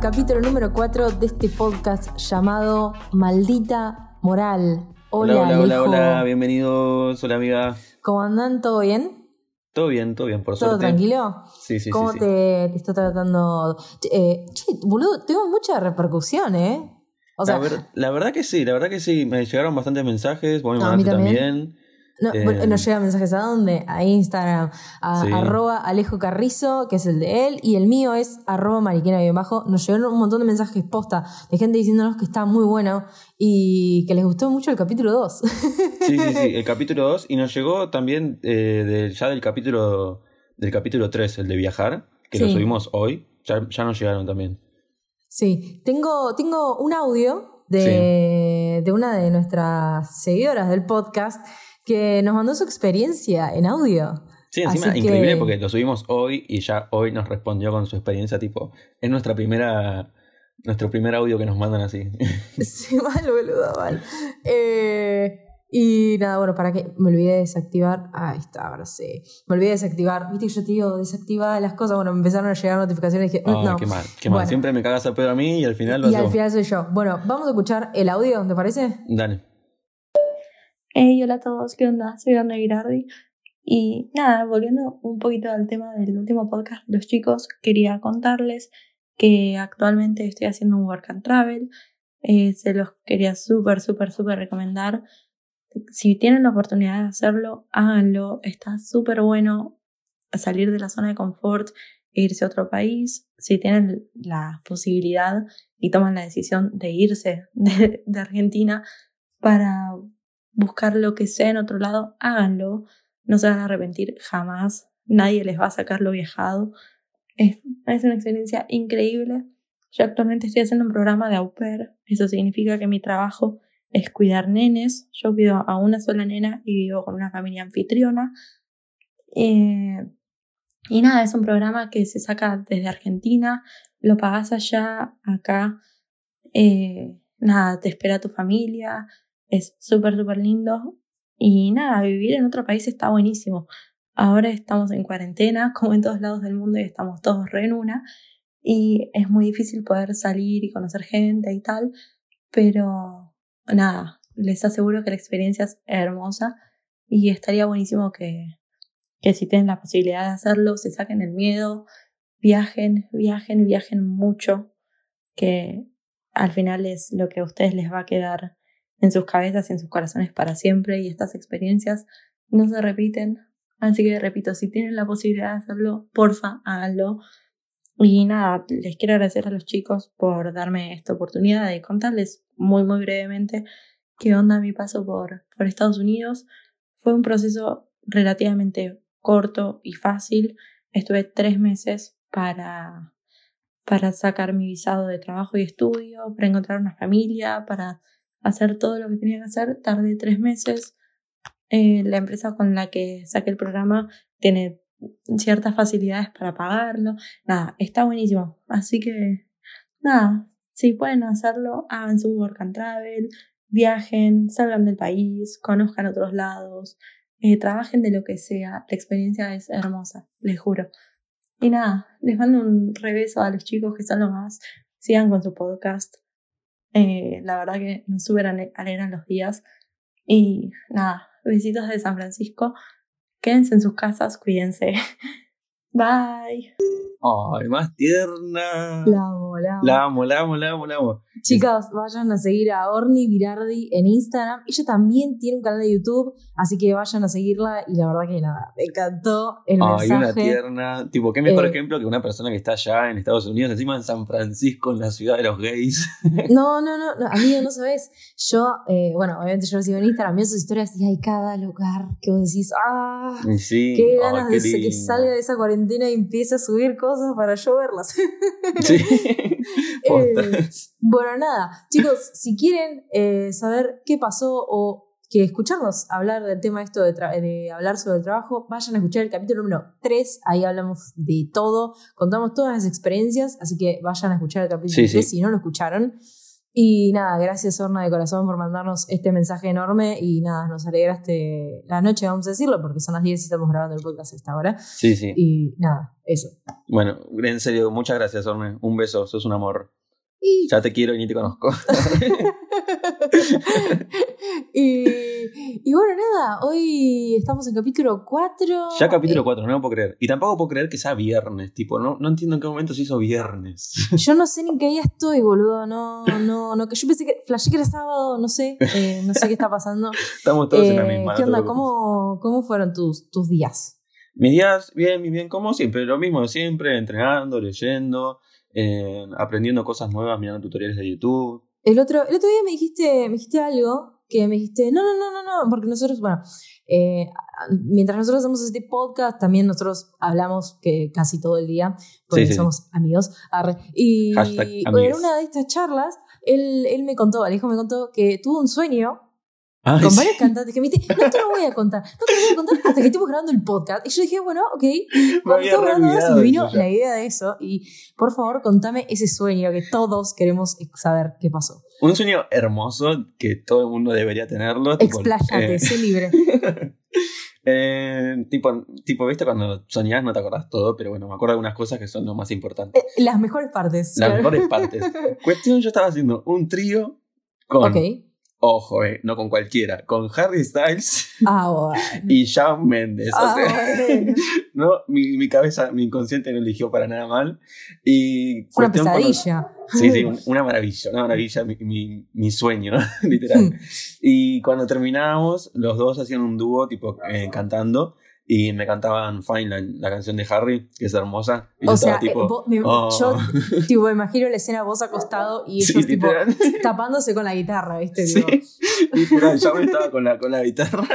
al capítulo número 4 de este podcast llamado Maldita Moral. Hola, hola, hola, hola, bienvenidos, hola amiga. ¿Cómo andan? ¿Todo bien? Todo bien, todo bien, por suerte. ¿Todo tranquilo? Sí, sí, ¿Cómo sí. ¿Cómo te, te, está tratando? Eh, che, boludo, tengo mucha repercusión, ¿eh? O sea, la, verdad que sí, la verdad que sí. Me llegaron bastantes mensajes, me a mí también. también. No, eh, nos llegan mensajes a dónde? A Instagram, a arroba Alejo Carrizo, que es el de él, y el mío es arroba mariquena bien bajo. Nos llegaron un montón de mensajes posta de gente diciéndonos que está muy bueno y que les gustó mucho el capítulo 2. Sí, sí, sí, el capítulo 2. Y nos llegó también eh, ya del capítulo del capítulo 3, el de viajar, que lo subimos hoy. Ya, ya nos llegaron también. Sí, tengo, tengo un audio de, de una de nuestras seguidoras del podcast que nos mandó su experiencia en audio. Sí, encima increíble porque lo subimos hoy y ya hoy nos respondió con su experiencia, tipo, es nuestra primera, nuestro primer audio que nos mandan así. Sí, mal, boludo, mal. Eh, y nada, bueno, para que me olvidé de desactivar. Ahí está, ahora sí. Me olvidé de desactivar. Viste que yo te digo, las cosas. Bueno, me empezaron a llegar notificaciones y dije, no. Qué mal, qué mal. Siempre me cagas a pedo a mí y al final lo Y al final soy yo. Bueno, vamos a escuchar el audio, ¿te parece? Dale. Hey, hola a todos, ¿qué onda? Soy Ana Girardi. Y nada, volviendo un poquito al tema del último podcast los chicos, quería contarles que actualmente estoy haciendo un work and travel. Eh, se los quería súper, súper, súper recomendar. Si tienen la oportunidad de hacerlo, háganlo. Está súper bueno salir de la zona de confort e irse a otro país. Si tienen la posibilidad y toman la decisión de irse de Argentina para buscar lo que sea en otro lado, háganlo. No se van a arrepentir jamás. Nadie les va a sacar lo viajado. Es, una experiencia increíble. Yo actualmente estoy haciendo un programa de au pair. Eso significa que mi trabajo es cuidar nenes. Yo cuido a una sola nena y vivo con una familia anfitriona. Eh, y nada, es un programa que se saca desde Argentina. Lo pagas allá, acá. Eh, nada, te espera tu familia es súper, súper lindo. Y nada, vivir en otro país está buenísimo. Ahora estamos en cuarentena, como en todos lados del mundo, y estamos todos re en una. Y es muy difícil poder salir y conocer gente y tal. Pero nada, les aseguro que la experiencia es hermosa. Y estaría buenísimo que, que si tienen la posibilidad de hacerlo, se saquen el miedo, viajen, viajen, viajen mucho. Que al final es lo que a ustedes les va a quedar en sus cabezas y en sus corazones para siempre y estas experiencias no se repiten. Así que repito, si tienen la posibilidad de hacerlo, porfa, háganlo. Y nada, les quiero agradecer a los chicos por darme esta oportunidad de contarles muy, muy brevemente qué onda mi paso por, por Estados Unidos. Fue un proceso relativamente corto y fácil. Estuve tres meses para, para sacar mi visado de trabajo y estudio, para encontrar una familia, para hacer todo lo que tenía que hacer. Tardé tres meses. Eh, la empresa con la que saqué el programa tiene ciertas facilidades para pagarlo. Nada, está buenísimo. Así que, nada, si pueden hacerlo, hagan su work and travel, viajen, salgan del país, conozcan otros lados, eh, trabajen de lo que sea. La experiencia es hermosa, les juro. Y nada, les mando un rebeso a los chicos que son los más. Sigan con su podcast. Eh, la verdad que nos súper alegran los días. Y nada, besitos de San Francisco. Quédense en sus casas, cuídense. Bye. Ay, más tierna. La amo, la amo. La amo, la amo, la amo, la amo. Chicos, vayan a seguir a Orni Virardi en Instagram. Ella también tiene un canal de YouTube, así que vayan a seguirla. Y la verdad que nada, me encantó el mensaje. Ay, una tierna. Tipo, qué mejor ejemplo que una persona que está allá en Estados Unidos, encima en San Francisco, en la ciudad de los gays. No, no, no, no amigo, no sabes. Yo, eh, bueno, obviamente yo lo sigo en Instagram, veo sus historias y hay cada lugar que vos decís, ah, sí. qué ganas de que salga de esa cuarentena y empiece a subir cosas para yo verlas. Sí. eh, bueno, nada, chicos, si quieren eh, saber qué pasó o que escucharnos hablar del tema esto de, de, hablar sobre el trabajo, vayan a escuchar el capítulo número 3, ahí hablamos de todo, contamos todas las experiencias, así que vayan a escuchar el capítulo Sí, 3 sí. si no lo escucharon. Y nada, gracias Orna de corazón por mandarnos este mensaje enorme y nada, nos alegraste la noche, vamos a decirlo, porque son las 10 y estamos grabando el podcast a esta hora. Sí, sí. Y nada, eso. Bueno, en serio, muchas gracias Orne, un beso, sos un amor. Ya te quiero y ni te conozco. y, y, bueno, nada, hoy estamos en capítulo 4. Ya capítulo 4, no lo puedo creer. Y tampoco puedo creer que sea viernes, tipo, no, no entiendo en qué momento se hizo viernes. Yo no sé ni en qué día estoy, boludo. No, no, no. Que yo pensé que flashé que era sábado, no sé. Eh, no sé qué está pasando. Estamos todos en la eh, misma. ¿Qué onda? ¿Cómo, ¿Cómo fueron tus, tus días? Mis días, bien, bien, como siempre, lo mismo de siempre, entrenando, leyendo, eh, aprendiendo cosas nuevas, mirando tutoriales de YouTube. El otro, el otro día me dijiste, me dijiste algo que me dijiste, no, no, no, no, no, porque nosotros, bueno, eh, mientras nosotros hacemos este podcast, también nosotros hablamos que casi todo el día, porque somos amigos. Y en una de estas charlas, él, él me contó, Alejo me contó que tuvo un sueño con varios cantantes que me dijiste, no te lo voy a contar, no te lo voy a contar hasta que estemos grabando el podcast. Y yo dije, bueno, ok, cuando estamos grabando se me vino la idea de eso. Y por favor, contame ese sueño que todos queremos saber qué pasó. Un sueño hermoso que todo el mundo debería tenerlo. Expláyate, eh, sé libre. eh, tipo, tipo, viste, cuando soñás no te acordás todo, pero bueno, me acuerdo de algunas cosas que son lo más importantes. Eh, las mejores partes. Las mejores partes. Cuestión, yo estaba haciendo un trío con Ojo, eh, no con cualquiera, con Harry Styles ah, y Shawn Mendes. Ah, no, mi, mi, cabeza, mi inconsciente no eligió para nada mal. Y una pesadilla. sí, sí, una maravilla, una maravilla, mi, mi, mi sueño, literal. Hmm. y cuando terminábamos, los dos hacían un dúo, tipo, eh, cantando y me cantaban Fine, la, canción de Harry, que es hermosa. Y o sea, tipo, me, oh". yo tipo, imagino la escena vos acostado y ellos tipo, tapándose con la guitarra, ¿viste? Sí, literal, yo me estaba con la, con la guitarra.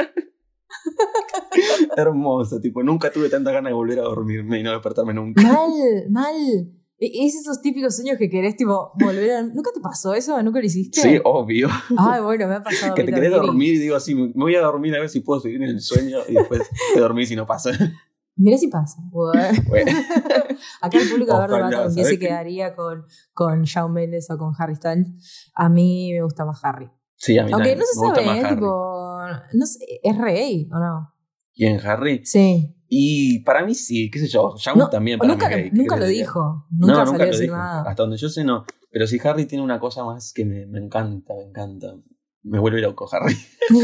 Hermosa, tipo, nunca tuve tanta ganas de volver a dormirme y no despertarme nunca. Mal, mal. E-, es esos típicos sueños que querés, tipo, volver a... ¿Nunca te pasó eso? ¿Nunca lo hiciste? Sí, obvio. Ay, bueno, me ha pasado. que te querés dormir y digo así, me voy a dormir a ver si puedo seguir en el sueño y después te dormís y no pasa. Mira si pasa. Bueno. Acá el público de verdad también se quedaría con, con Shawn Mendes o con Harry Styles. A mí me gusta más Harry. Sí, a mí Aunque no se sabe, ¿eh? tipo, no sé, ¿es rey o no? ¿Quién, Harry? Sí. Y para mí sí, qué sé yo, Shawn también para nunca, mí Nunca lo dijo, nunca, no, nunca lo dijo. Nada. Hasta donde yo sé no, pero si Harry tiene una cosa más que me, me encanta, me encanta. Me vuelve loco Harry.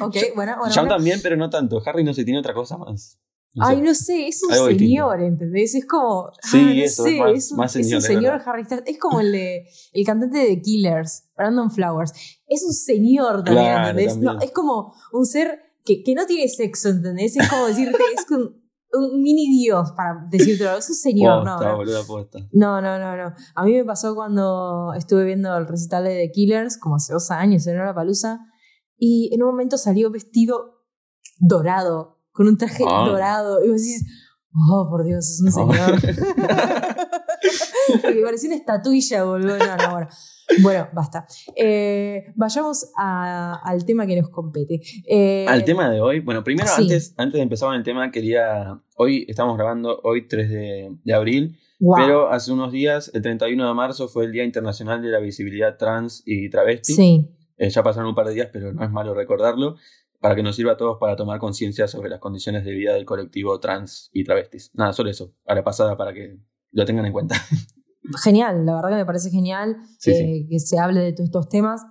oh, ok, bueno, bueno. También, pero no tanto. Harry no sé, tiene otra cosa más. Ay, no sé, es un señor, ¿entendés? Es como. Sí, ah, no eso, sé, es, más, señor. Es un señor Harry. Es como el de el cantante de Killers, Brandon Flowers. Es un señor también, ¿entendés? No, es como un ser que, que no tiene sexo, ¿entendés? Es como decirte, es un, un mini dios, para decirte es un señor, ¿no? No, no, no, no. A mí me pasó cuando estuve viendo el recital de The Killers, como hace dos años en una palusa, y en un momento salió vestido dorado, con un traje ah. dorado, y vos decís, oh, por Dios, es un señor. Porque parecía una estatuilla, boludo. No, no, bueno. Bueno, basta. Eh, vayamos al tema que nos compete. Eh, al tema de hoy. Bueno, primero, antes, antes de empezar con el tema, quería. Hoy estamos grabando, hoy 3 de, abril. Pero hace unos días, el 31 de marzo, fue el Día Internacional de la Visibilidad Trans y Travesti. Sí. Eh, ya pasaron un par de días, pero no es malo recordarlo, para que nos sirva a todos para tomar conciencia sobre las condiciones de vida del colectivo trans y travestis. Nada, solo eso, a la pasada, para que lo tengan en cuenta. genial, la verdad que me parece genial eh, que se hable de todos estos temas.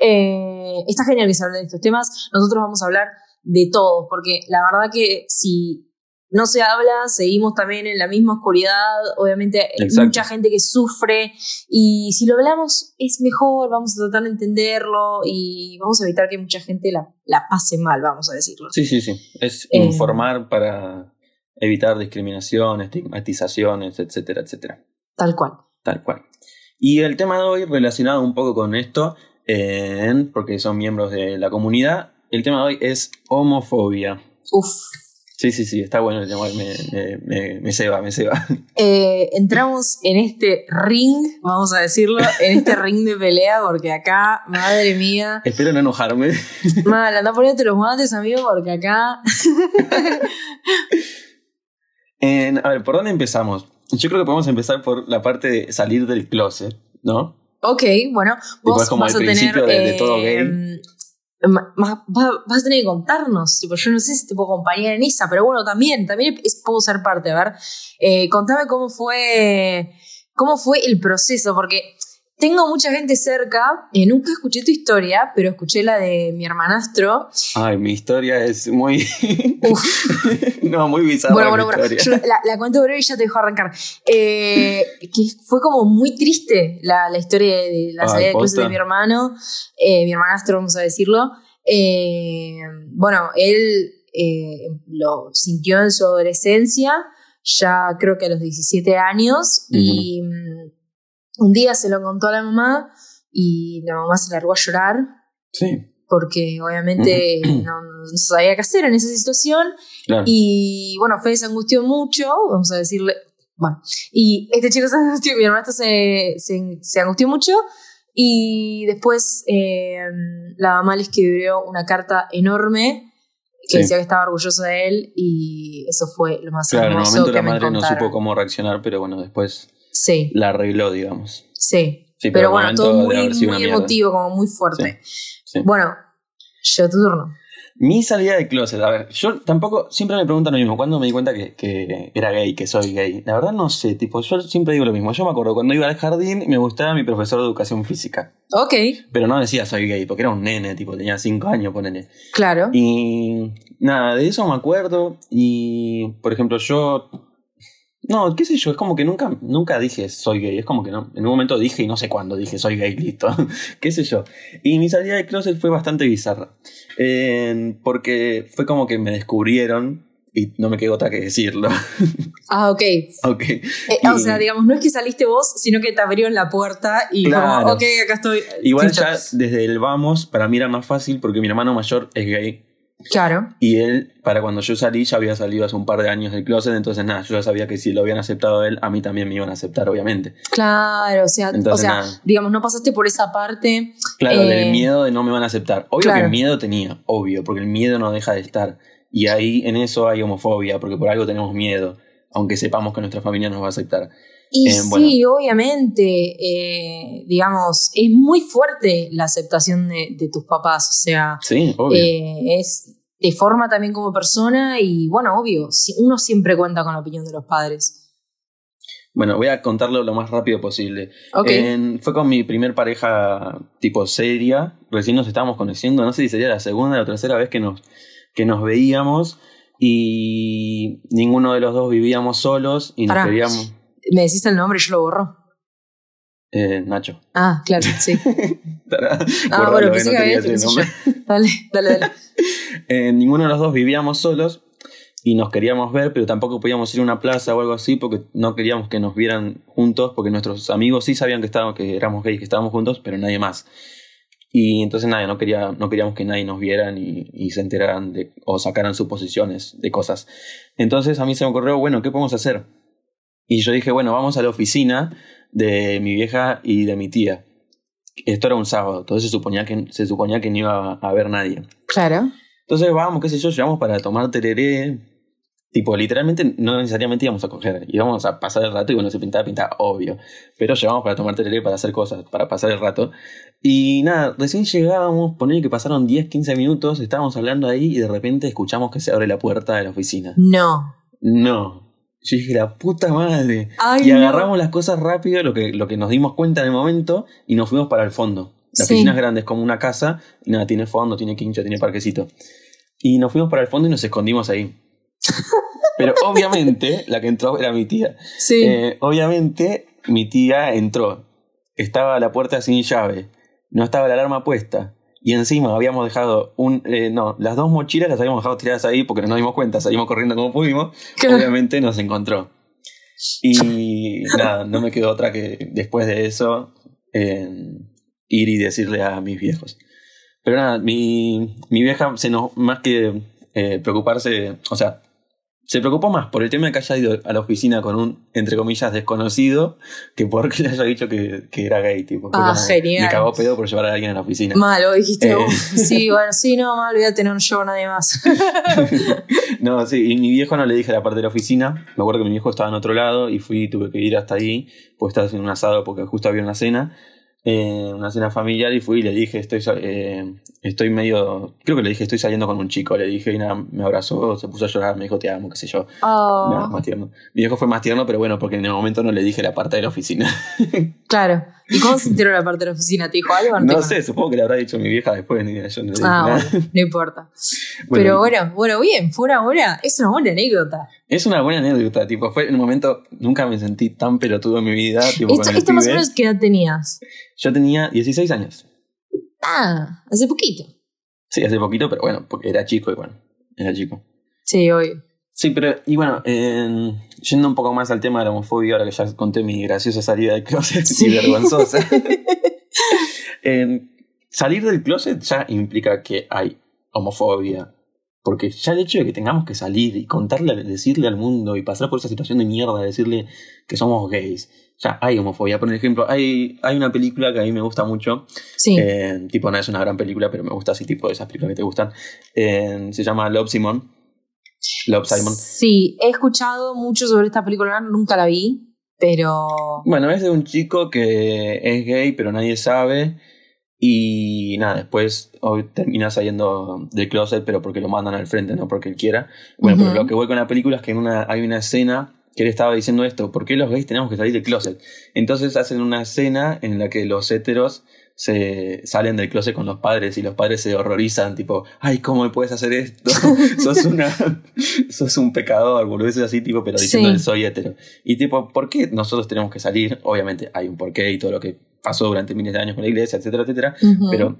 Eh, está genial que se hable de estos temas. Nosotros vamos a hablar de todos, porque la verdad que si no se habla, seguimos también en la misma oscuridad. Obviamente hay mucha gente que sufre y si lo hablamos es mejor, vamos a tratar de entenderlo y vamos a evitar que mucha gente la, la pase mal, vamos a decirlo. Sí, sí, sí. Es eh, informar para evitar discriminación, estigmatizaciones, etcétera, etcétera. Tal cual. Tal cual. Y el tema de hoy, relacionado un poco con esto, porque son miembros de la comunidad, el tema de hoy es homofobia. Uf. Sí, sí, sí, está bueno el tema, me, me, me, ceba, me ceba. Eh, entramos en este ring, vamos a decirlo, en este ring de pelea, porque acá, madre mía. Espero no enojarme. Mal, anda poniéndote los guantes, amigo, porque acá. a ver, ¿por dónde empezamos? Yo creo que podemos empezar por la parte de salir del closet, ¿no? Ok, bueno, vos como vas el a tener. principio de- de todo gay. eh, va- vas a tener que contarnos. Tipo, yo no sé si te puedo acompañar en esa, pero bueno, también, también es- puedo ser parte. A ver, eh, contame cómo fue, cómo fue el proceso, porque tengo mucha gente cerca. eh, nunca escuché tu historia, pero escuché la de mi hermanastro. Ay, mi historia es muy. No, muy bizarra. Bueno, mi bueno, bueno. Yo la, la cuento breve y ya te dejo arrancar. Eh, que fue como muy triste la, la historia de, de la Ay, salida de posta. de mi hermano, eh, mi hermanastro, vamos a decirlo. Eh, bueno, él lo sintió en su adolescencia, ya creo que a los 17 años, y un día se lo contó a la mamá y la mamá se largó a llorar Sí, porque obviamente no, no sabía qué hacer en esa situación. claro. Y bueno, Fede se angustió mucho, vamos a decirle. Bueno, y este chico se angustió, mi hermano se, se, se angustió mucho. Y después eh, la mamá le escribió una carta enorme que Sí. decía que estaba orgullosa de él. Y eso fue lo más Claro, en el momento que la madre no supo cómo reaccionar, pero bueno, después Sí, la arregló, digamos. sí. Sí, pero bueno, todo muy, muy emotivo, como muy fuerte. Sí. Bueno, yo tu turno. Mi salida de closet, a ver, yo tampoco, siempre me preguntan lo mismo, ¿cuándo me di cuenta que, que era gay, que soy gay? La verdad no sé, tipo, yo siempre digo lo mismo. Yo me acuerdo cuando iba al jardín me gustaba mi profesor de educación física, Ok, pero no decía soy gay, porque era un nene, tipo, tenía 5 años, ponele. claro. Y nada, de eso me acuerdo y, por ejemplo, yo... No, qué sé yo, es como que nunca, nunca dije soy gay, es como que no, en un momento dije y no sé cuándo dije soy gay, listo, qué sé yo. Y mi salida de closet fue bastante bizarra, Eh, porque fue como que me descubrieron y no me quedó otra que decirlo. Ah, ok. ok. Eh, Y- O sea, digamos, no es que saliste vos, sino que te abrieron la puerta y fue como, Claro. ok, acá estoy. Igual ya desde el vamos, para mí era más fácil porque mi hermano mayor es gay Claro. Y él, para cuando yo salí, ya había salido hace un par de años del closet, entonces nada, yo ya sabía que si lo habían aceptado a él, a mí también me iban a aceptar, obviamente. Claro, o sea, Entonces, o sea nada. digamos, no pasaste por esa parte. Claro, Eh, del miedo de no me van a aceptar. Obvio claro. que miedo tenía, obvio, porque el miedo no deja de estar. Y ahí en eso hay homofobia, porque por algo tenemos miedo, aunque sepamos que nuestra familia nos va a aceptar. Y Eh, sí, obviamente, eh, digamos, es muy fuerte la aceptación de, de tus papás, o sea, Sí, obvio. eh, es, te forma también como persona y bueno, obvio, uno siempre cuenta con la opinión de los padres. Bueno, voy a contarlo lo más rápido posible. En- fue con mi primer pareja tipo seria. Recién nos estábamos conociendo. No sé si sería la segunda o la tercera vez que nos, que nos veíamos. Y ninguno de los dos vivíamos solos y nos Pará. queríamos. Me decís el nombre y yo lo borro. Eh, Nacho. Ah, claro, sí. Ah, bueno, pensé que había pensé nombre. Dale, dale, dale. Eh, ninguno de los dos vivíamos solos y nos queríamos ver, pero tampoco podíamos ir a una plaza o algo así porque no queríamos que nos vieran juntos, porque nuestros amigos sí sabían que, estábamos, que éramos gays, que estábamos juntos, pero nadie más. Y entonces nadie, no, quería, no queríamos que nadie nos vieran y, y se enteraran de, o sacaran suposiciones de cosas. Entonces a mí se me ocurrió, bueno, ¿qué podemos hacer? Y yo dije, bueno, vamos a la oficina de mi vieja y de mi tía. Esto era un sábado, entonces se suponía que, se suponía que no iba a haber nadie. Claro. Entonces vamos, qué sé yo, llevamos para tomar tereré. Tipo, literalmente no necesariamente íbamos a coger, íbamos a pasar el rato y bueno, se pintaba, pintaba, obvio. Pero llevamos para tomar tereré, para hacer cosas, para pasar el rato. Y nada, recién llegábamos, poner que pasaron 10, 15 minutos, estábamos hablando ahí y de repente escuchamos que se abre la puerta de la oficina. No. No. Yo dije, la puta madre. Ay, y no. agarramos las cosas rápido, lo que, lo que nos dimos cuenta en el momento, y nos fuimos para el fondo. La Sí. oficina es grande, es como una casa, y nada, tiene fondo, tiene quincho, tiene parquecito. Y nos fuimos para el fondo y nos escondimos ahí. Pero obviamente, la que entró era mi tía. Sí. Eh, obviamente, mi tía entró. Estaba la puerta sin llave. No estaba la alarma puesta. Y encima habíamos dejado un. eh, no, las dos mochilas las habíamos dejado tiradas ahí porque no nos dimos cuenta. Salimos corriendo como pudimos. Claro. Obviamente nos encontró. Y nada, no me quedó otra que después de eso eh, ir y decirle a mis viejos. Pero nada, mi, mi vieja, se nos, más que eh, preocuparse, o sea, se preocupó más por el tema de que haya ido a la oficina con un, entre comillas, desconocido, que porque le haya dicho que, que era gay. Tipo. Ah, como, genial. Me cagó pedo por llevar a alguien a la oficina. Malo, dijiste Eh. vos. Sí, bueno, sí, no, mal, olvídate, no yo nadie más. no, sí, y mi viejo no le dije la parte de la oficina. Me acuerdo que mi viejo estaba en otro lado y fui, tuve que ir hasta ahí, pues estaba haciendo un asado porque justo había una cena. Eh, una cena familiar y fui y le dije, estoy, eh, estoy medio, creo que le dije, estoy saliendo con un chico, le dije y nada, me abrazó, se puso a llorar, me dijo, te amo, qué sé yo. Oh. Más tierno. Mi viejo fue más tierno, pero bueno, porque en el momento no le dije la parte de la oficina. Claro. ¿Y cómo se enteró la parte de la oficina? ¿Te dijo algo? o no dijo sé, supongo que le habrá dicho mi vieja después, ni yo no Ah, nada. bueno, no importa. Bueno, Pero bueno, bueno, bien, fuera ahora, es una buena anécdota. Es una buena anécdota, tipo, fue en un momento, nunca me sentí tan pelotudo en mi vida. Tipo, Esto, más o menos, ¿qué edad tenías? Yo tenía 16 años. Ah, hace poquito. Sí, hace poquito, pero bueno, porque era chico y bueno, era chico. Sí, obvio. Sí, pero, y bueno, eh, yendo un poco más al tema de la homofobia, ahora que ya conté mi graciosa salida del closet Sí. y vergonzosa. Eh, salir del closet ya implica que hay homofobia. Porque ya el hecho de que tengamos que salir y contarle, decirle al mundo y pasar por esa situación de mierda, decirle que somos gays, ya hay homofobia. Por ejemplo, hay, hay una película que a mí me gusta mucho, Sí. eh, tipo, no es una gran película, pero me gusta así, tipo de esas películas que te gustan. Eh, se llama Love Simon. Love Simon. Sí, he escuchado mucho sobre esta película, nunca la vi, pero. Bueno, es de un chico que es gay, pero nadie sabe. Y nada, después hoy termina saliendo del closet, pero porque lo mandan al frente, no porque él quiera. Bueno, Ujú. pero lo que voy con la película es que en una, hay una escena que él estaba diciendo esto: ¿por qué los gays tenemos que salir del closet? Entonces hacen una escena en la que los héteros se salen del closet con los padres y los padres se horrorizan, tipo, ay, ¿cómo me puedes hacer esto? sos una, sos un pecador, boludeces así, tipo, pero diciendo Sí. soy hetero. Y tipo, ¿por qué nosotros tenemos que salir? Obviamente hay un porqué y todo lo que pasó durante miles de años con la iglesia, etcétera, etcétera. Pero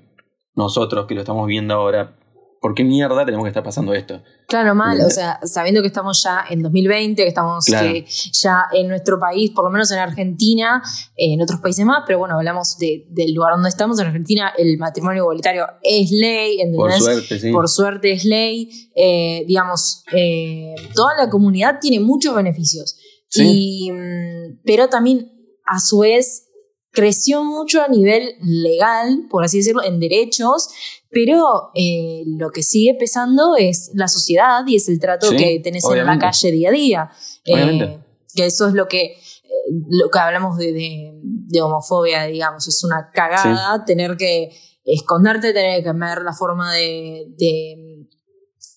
nosotros que lo estamos viendo ahora, ¿por qué mierda tenemos que estar pasando esto? Claro, mal, o sea, sabiendo que estamos ya en 2020, que estamos Claro. ya en nuestro país, por lo menos en Argentina, eh, en otros países más, pero bueno, hablamos de- del lugar donde estamos, en Argentina el matrimonio igualitario es ley, Por suerte, sí. Por suerte es ley, eh, digamos, eh, toda la comunidad tiene muchos beneficios, Sí. y, mm, pero también a su vez creció mucho a nivel legal, por así decirlo, en derechos, pero eh, lo que sigue pesando es la sociedad y es el trato Sí, que tenés en la calle día a día. Eh, que eso es lo que, eh, lo que hablamos de, de- de homofobia, digamos, es una cagada tener que esconderte, tener que ver la forma de, de,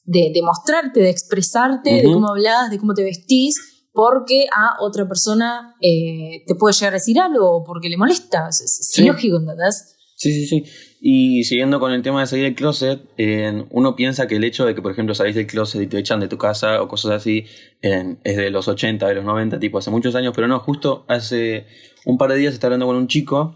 de, de mostrarte, de expresarte, de cómo hablas, de cómo te vestís, porque a otra persona eh, te puede llegar a decir algo o porque le molesta. Es, es Sí. ilógico, ¿entendés? Sí, sí, sí. Y siguiendo con el tema de salir del closet, eh, uno piensa que el hecho de que, por ejemplo, salís del closet y te echan de tu casa o cosas así, eh, es de los 80, de los 90, tipo hace muchos años, pero no, justo hace un par de días estaba hablando con un chico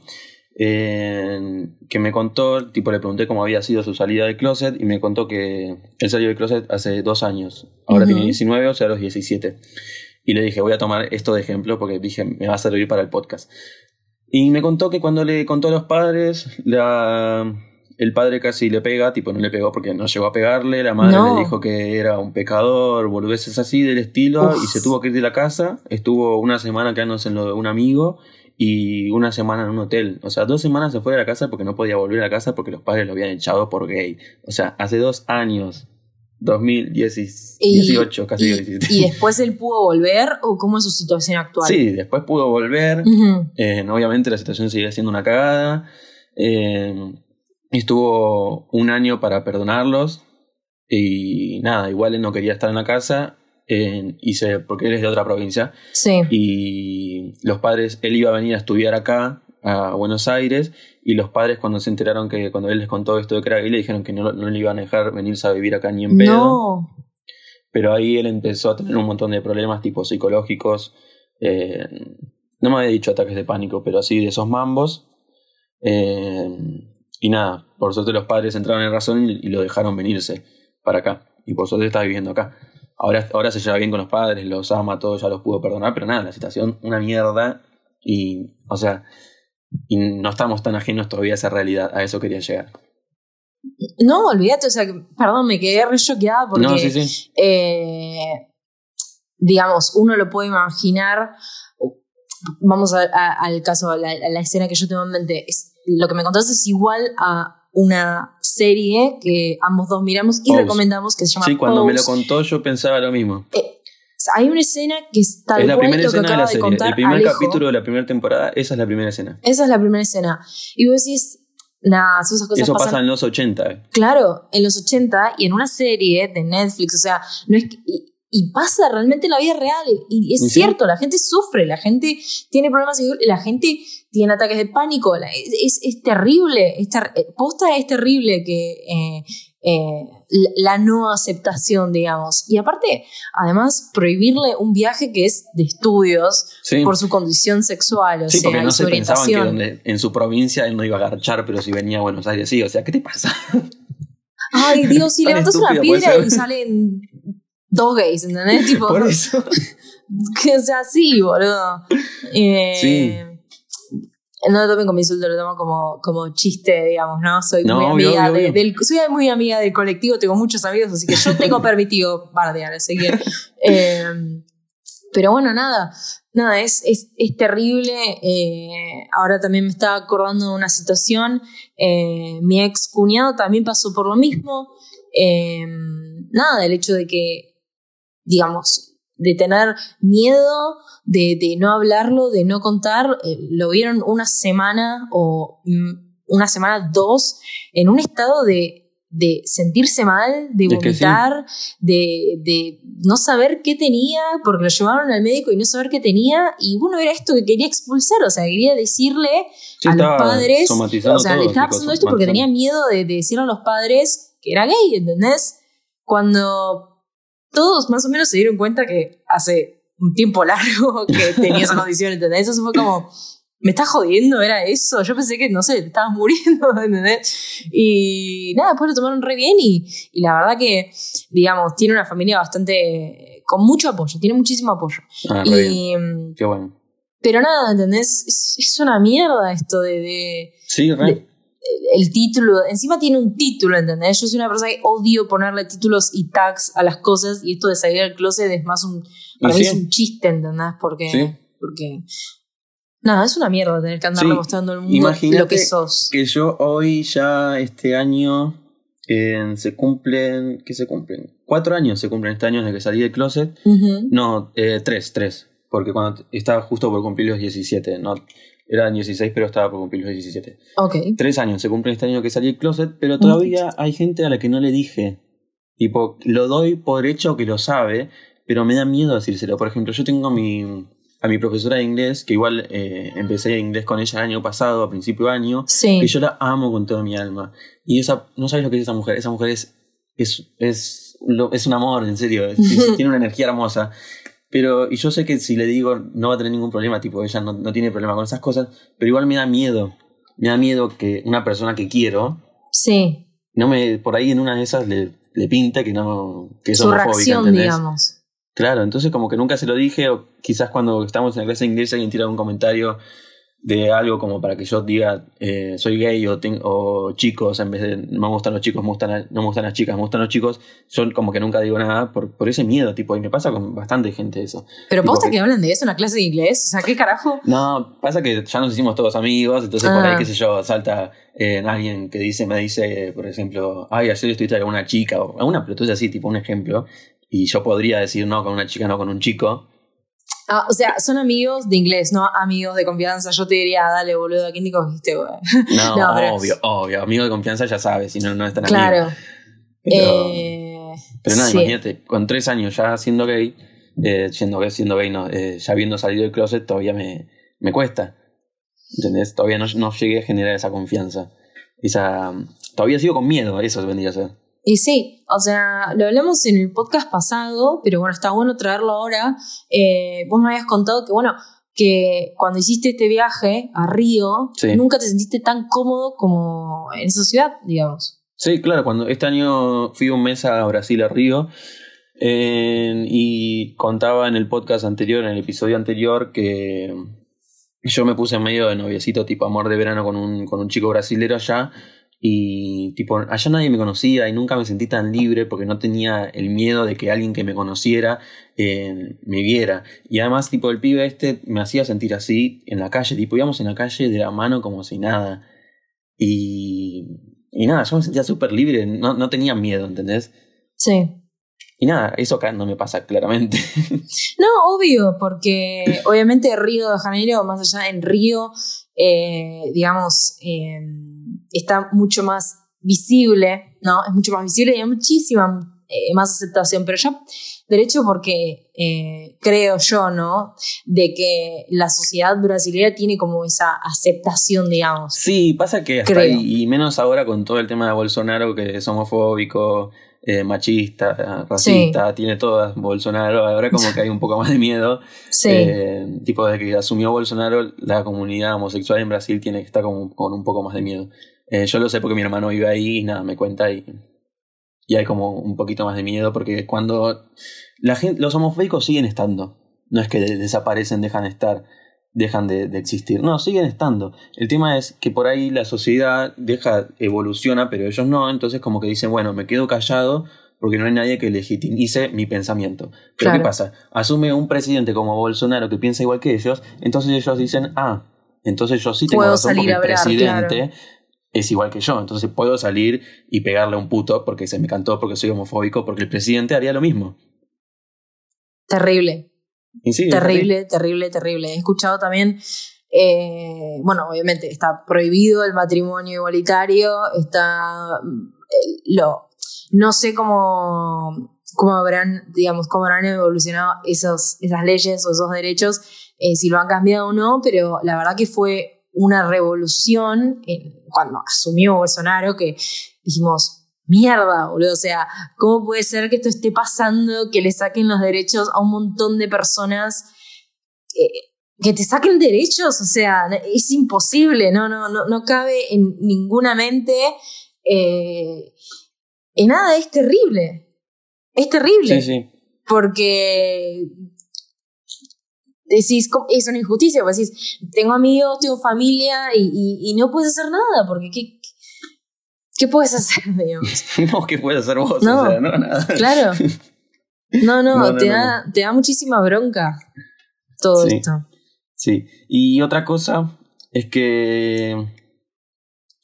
eh, que me contó, tipo le pregunté cómo había sido su salida del closet y me contó que él salió del closet hace dos años, ahora tiene 19, o sea, a los 17. Y le dije, voy a tomar esto de ejemplo porque dije, me va a servir para el podcast. Y me contó que cuando le contó a los padres, la, el padre casi le pega, tipo no le pegó porque no llegó a pegarle, la madre No. le dijo que era un pecador, boludeces así del estilo, Uf. y se tuvo que ir de la casa, estuvo una semana quedándose en lo de un amigo y una semana en un hotel. O sea, dos semanas se fue de la casa porque no podía volver a la casa porque los padres lo habían echado por gay. O sea, hace dos años, 2018, casi y, 17. y después él pudo volver o cómo es su situación actual. Sí, después pudo volver. Eh, obviamente la situación sigue siendo una cagada. Eh, estuvo un año para perdonarlos. Y nada, igual él no quería estar en la casa. eh, y se- porque él es de otra provincia. Sí. Y los padres, él iba a venir a estudiar acá, a Buenos Aires. Y los padres, cuando se enteraron que, cuando él les contó esto de gay, le dijeron que no, no le iban a dejar venirse a vivir acá ni en pedo. No. Pero ahí él empezó a tener un montón de problemas tipo psicológicos. eh, no me había dicho ataques de pánico, pero así de esos mambos. Eh, y nada, por suerte los padres entraron en razón y, y lo dejaron venirse para acá. Y por suerte está viviendo acá. Ahora, ahora se lleva bien con los padres, los ama, todos ya los pudo perdonar, pero nada, la situación una mierda. Y, o sea, y no estamos tan ajenos todavía a esa realidad, a eso quería llegar. No, olvídate, o sea, perdón, me quedé re choqueada porque, no, sí, sí. eh, digamos, uno lo puede imaginar. Vamos a- a- al caso, a la, a la escena que yo tengo en mente. Es, lo que me contaste es igual a una serie que ambos dos miramos y Pose. recomendamos que se llama Sí, cuando me lo contó yo pensaba lo mismo. Eh, hay una escena que es tal Es la cual primera lo que escena de la serie. contar El primer Alejo. capítulo de la primera temporada, esa es la primera escena. Esa es la primera escena. Y vos decís, nada, esas cosas Eso pasan pasa en los 80. Claro, en los 80 y en una serie de Netflix, o sea, no es que- y, y pasa realmente en la vida real. Y es Y sí. cierto, la gente sufre, la gente tiene problemas, la gente tiene ataques de pánico. la- es, es- es terrible, es ter- eh, posta es terrible que eh, eh, la, no aceptación, digamos. Y aparte, además, prohibirle un viaje que es de estudios Sí, por su condición sexual, o sí sea, porque y no su se pensaban que donde- en su provincia él no iba a garchar, pero si venía a Buenos Aires sí. O sea, ¿qué te pasa? Ay, Dios, si levantas una piedra y salen dos gays, ¿entendés? Tipo, Por eso. que sea así, boludo. Eh, Sí. No lo tomen como insulto, lo tomo como, como chiste, digamos, ¿no? Soy No, muy obvio, amiga obvio, de- obvio. del soy muy amiga del colectivo, tengo muchos amigos, así que yo tengo permitido bardear, así que eh, pero bueno, nada, nada, es, es, es terrible. eh, ahora también me estaba acordando de una situación. eh, mi ex cuñado también pasó por lo mismo. eh, nada, el hecho de que, digamos, de tener miedo, de, de no hablarlo, de no contar, eh, lo vieron una semana o mm, una semana, dos, en un estado de, de sentirse mal, de que sí. vomitar, de, de no saber qué tenía, porque lo llevaron al médico y no saber qué tenía, y bueno, era esto que quería expulsar, o sea, quería decirle Sí, a los padres, o sea, le estaba pasando esto porque tenía miedo de, de decirle a los padres que era gay, ¿entendés? Cuando todos más o menos se dieron cuenta que hace un tiempo largo que tenía esa condición, ¿entendés? Eso fue como, me estás jodiendo, era eso. Yo pensé que, no sé, te estabas muriendo, ¿entendés? Y nada, después lo tomaron re bien y, y la verdad que, digamos, tiene una familia bastante, con mucho apoyo, tiene muchísimo apoyo. Ah. Y, mm, Qué bueno. pero nada, ¿entendés? Es, es una mierda esto de- de Sí, re. El título, encima tiene un título, ¿entendés? Yo soy una persona que odio ponerle títulos y tags a las cosas y esto de salir del closet es más un, para mí sí. es un chiste, ¿entendés? Porque, Sí. porque, nada, es una mierda tener que andar Sí. demostrando al mundo Imagínate lo que sos. Que yo hoy ya este año eh, se cumplen, ¿qué se cumplen? Cuatro años se cumplen este año desde que salí del closet. No, eh, tres, tres. Porque cuando estaba justo por cumplir los 17, no, eran 16 pero estaba por cumplir los 17. Ok. Tres años se cumplen este año que salí del closet, pero todavía hay gente a la que no le dije. Tipo, lo doy por hecho que lo sabe, pero me da miedo decírselo. Por ejemplo, yo tengo a mi, a mi profesora de inglés, que igual eh, empecé inglés con ella el año pasado, a principio de año, Sí. que yo la amo con toda mi alma. Y esa, no sabes lo que es esa mujer. Esa mujer es, es, es, lo- es un amor, en serio. Es- tiene una energía hermosa. Pero, y yo sé que si le digo, no va a tener ningún problema, tipo, ella no, no tiene problema con esas cosas, pero igual me da miedo. Me da miedo que una persona que quiero, Sí. no me, por ahí en una de esas le, le pinta que no, que es Su reacción, ¿entendés? digamos. Claro, entonces como que nunca se lo dije, o quizás cuando estamos en la clase de inglés alguien tira algún comentario de algo como para que yo diga eh, soy gay o, ten- o chicos, en vez de no me gustan los chicos, me gustan la- no me gustan las chicas, me gustan los chicos, yo como que nunca digo nada por, por ese miedo, tipo, y me pasa con bastante gente eso. Pero Tipo posta que- que hablan de eso en una clase de inglés. O sea, ¿qué carajo? No, pasa que ya nos hicimos todos amigos, entonces por Ah. ahí, qué sé yo, salta eh, alguien que dice, me dice, por ejemplo, ay, ayer estuviste con una chica, o alguna pelotuda así, tipo un ejemplo, y yo podría decir no con una chica, no con un chico, Ah, o sea, son amigos de inglés, no amigos de confianza. Yo te diría, dale, boludo, ¿a quién te cogiste, güey? No, No, pero- obvio, obvio. Amigo de confianza ya sabes, si no, no es tan Claro. amigo. Pero, Eh, pero nada, sí. imagínate, con tres años ya siendo gay, eh, siendo gay, siendo gay, no, eh, ya habiendo salido del closet, todavía me, me cuesta. ¿Entendés? Todavía no, no llegué a generar esa confianza. Esa, todavía sigo con miedo, eso vendría a ser. Y sí, o sea, lo hablamos en el podcast pasado, pero bueno, está bueno traerlo ahora. Eh, vos me habías contado que, bueno, que cuando hiciste este viaje a Río, Sí. nunca te sentiste tan cómodo como en esa ciudad, digamos. Sí, claro, cuando este año fui un mes a Brasil, a Río, eh, y contaba en el podcast anterior, en el episodio anterior, que yo me puse en medio de noviecito tipo amor de verano con un, con un chico brasilero allá, y tipo, allá nadie me conocía y nunca me sentí tan libre porque no tenía el miedo de que alguien que me conociera eh, me viera. Y además, tipo, el pibe este me hacía sentir así en la calle, tipo, íbamos en la calle de la mano como si nada. Y, y nada, yo me sentía súper libre, no, no tenía miedo, ¿entendés? Sí. Y nada, eso acá no me pasa claramente. No, obvio, porque obviamente Río de Janeiro, más allá en Río, eh, digamos, eh, está mucho más visible, ¿no? Es mucho más visible y hay muchísima eh, más aceptación. Pero yo, derecho, porque creo yo, ¿no? De que la sociedad brasileña tiene como esa aceptación, digamos. Sí, pasa que hasta ahí, y menos ahora con todo el tema de Bolsonaro, que es homofóbico, eh, machista, racista, tiene todas Bolsonaro. Ahora como que hay un poco más de miedo. Eh, tipo de que asumió Bolsonaro, la comunidad homosexual en Brasil tiene que estar con, con un poco más de miedo. Eh, yo lo sé porque mi hermano vive ahí y nada, me cuenta y, y hay como un poquito más de miedo porque cuando la gente, los homofóbicos siguen estando. No es que desaparecen, dejan de estar dejan de, existir. No, siguen estando. El tema es que por ahí la sociedad deja, evoluciona, pero ellos no, entonces como que dicen, bueno, me quedo callado porque no hay nadie que legitimice mi pensamiento. Pero ¿qué pasa? Asume un presidente como Bolsonaro que piensa igual que ellos, entonces ellos dicen, ah, entonces yo sí tengo razón porque el presidente es igual que yo, entonces puedo salir y pegarle un puto porque se me cantó, porque soy homofóbico, porque el presidente haría lo mismo. Terrible terrible, terrible, terrible. He escuchado también, eh, bueno, obviamente está prohibido el matrimonio igualitario, está eh, lo, no sé cómo, cómo habrán, digamos, cómo habrán evolucionado esos, esas leyes o esos derechos, eh, si lo han cambiado o no, pero la verdad que fue una revolución cuando asumió Bolsonaro que dijimos, mierda, boludo. O sea, ¿cómo puede ser que esto esté pasando, que le saquen los derechos a un montón de personas? Eh, que te saquen derechos, o sea, es imposible, no, no, no, no cabe en ninguna mente. Eh, en nada, es terrible. Es terrible. Sí, sí. Porque decís, es una injusticia, pues decís, tengo amigos, tengo familia y, y, no puedes hacer nada, porque ¿qué, ¿qué puedes hacer, digamos? no, ¿qué puedes hacer vos? No, o sea, no, nada. Claro. No, no, te, da, te da muchísima bronca todo esto. Sí, y otra cosa es que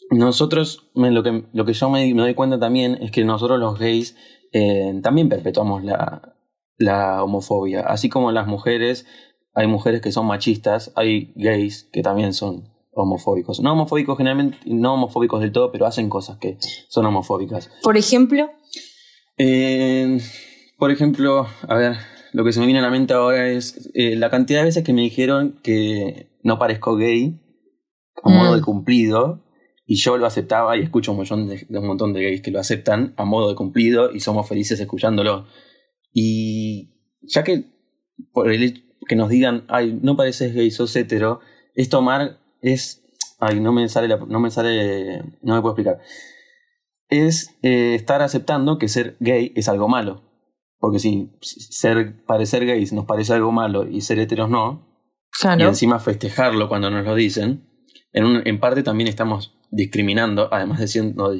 nosotros, lo que, lo que yo me, doy cuenta también es que nosotros los gays eh, también perpetuamos la, la homofobia. Así como las mujeres, hay mujeres que son machistas, hay gays que también son homofóbicos. No homofóbicos generalmente, no homofóbicos del todo, pero hacen cosas que son homofóbicas. Por ejemplo. Eh, por ejemplo, a ver, lo que se me viene a la mente ahora es eh, la cantidad de veces que me dijeron que no parezco gay a modo de mm. cumplido y yo lo aceptaba y escucho un montón de, un montón de gays que lo aceptan a modo de cumplido y somos felices escuchándolo. Y ya que por el que nos digan, ay, no pareces gay, sos hetero, es tomar es. Ay, no me sale. no me sale. No me puedo explicar. Es eh, estar aceptando que ser gay es algo malo. Porque si ser, parecer gays nos parece algo malo y ser heteros no, y encima festejarlo cuando nos lo dicen, en, en parte también estamos discriminando, además de, siendo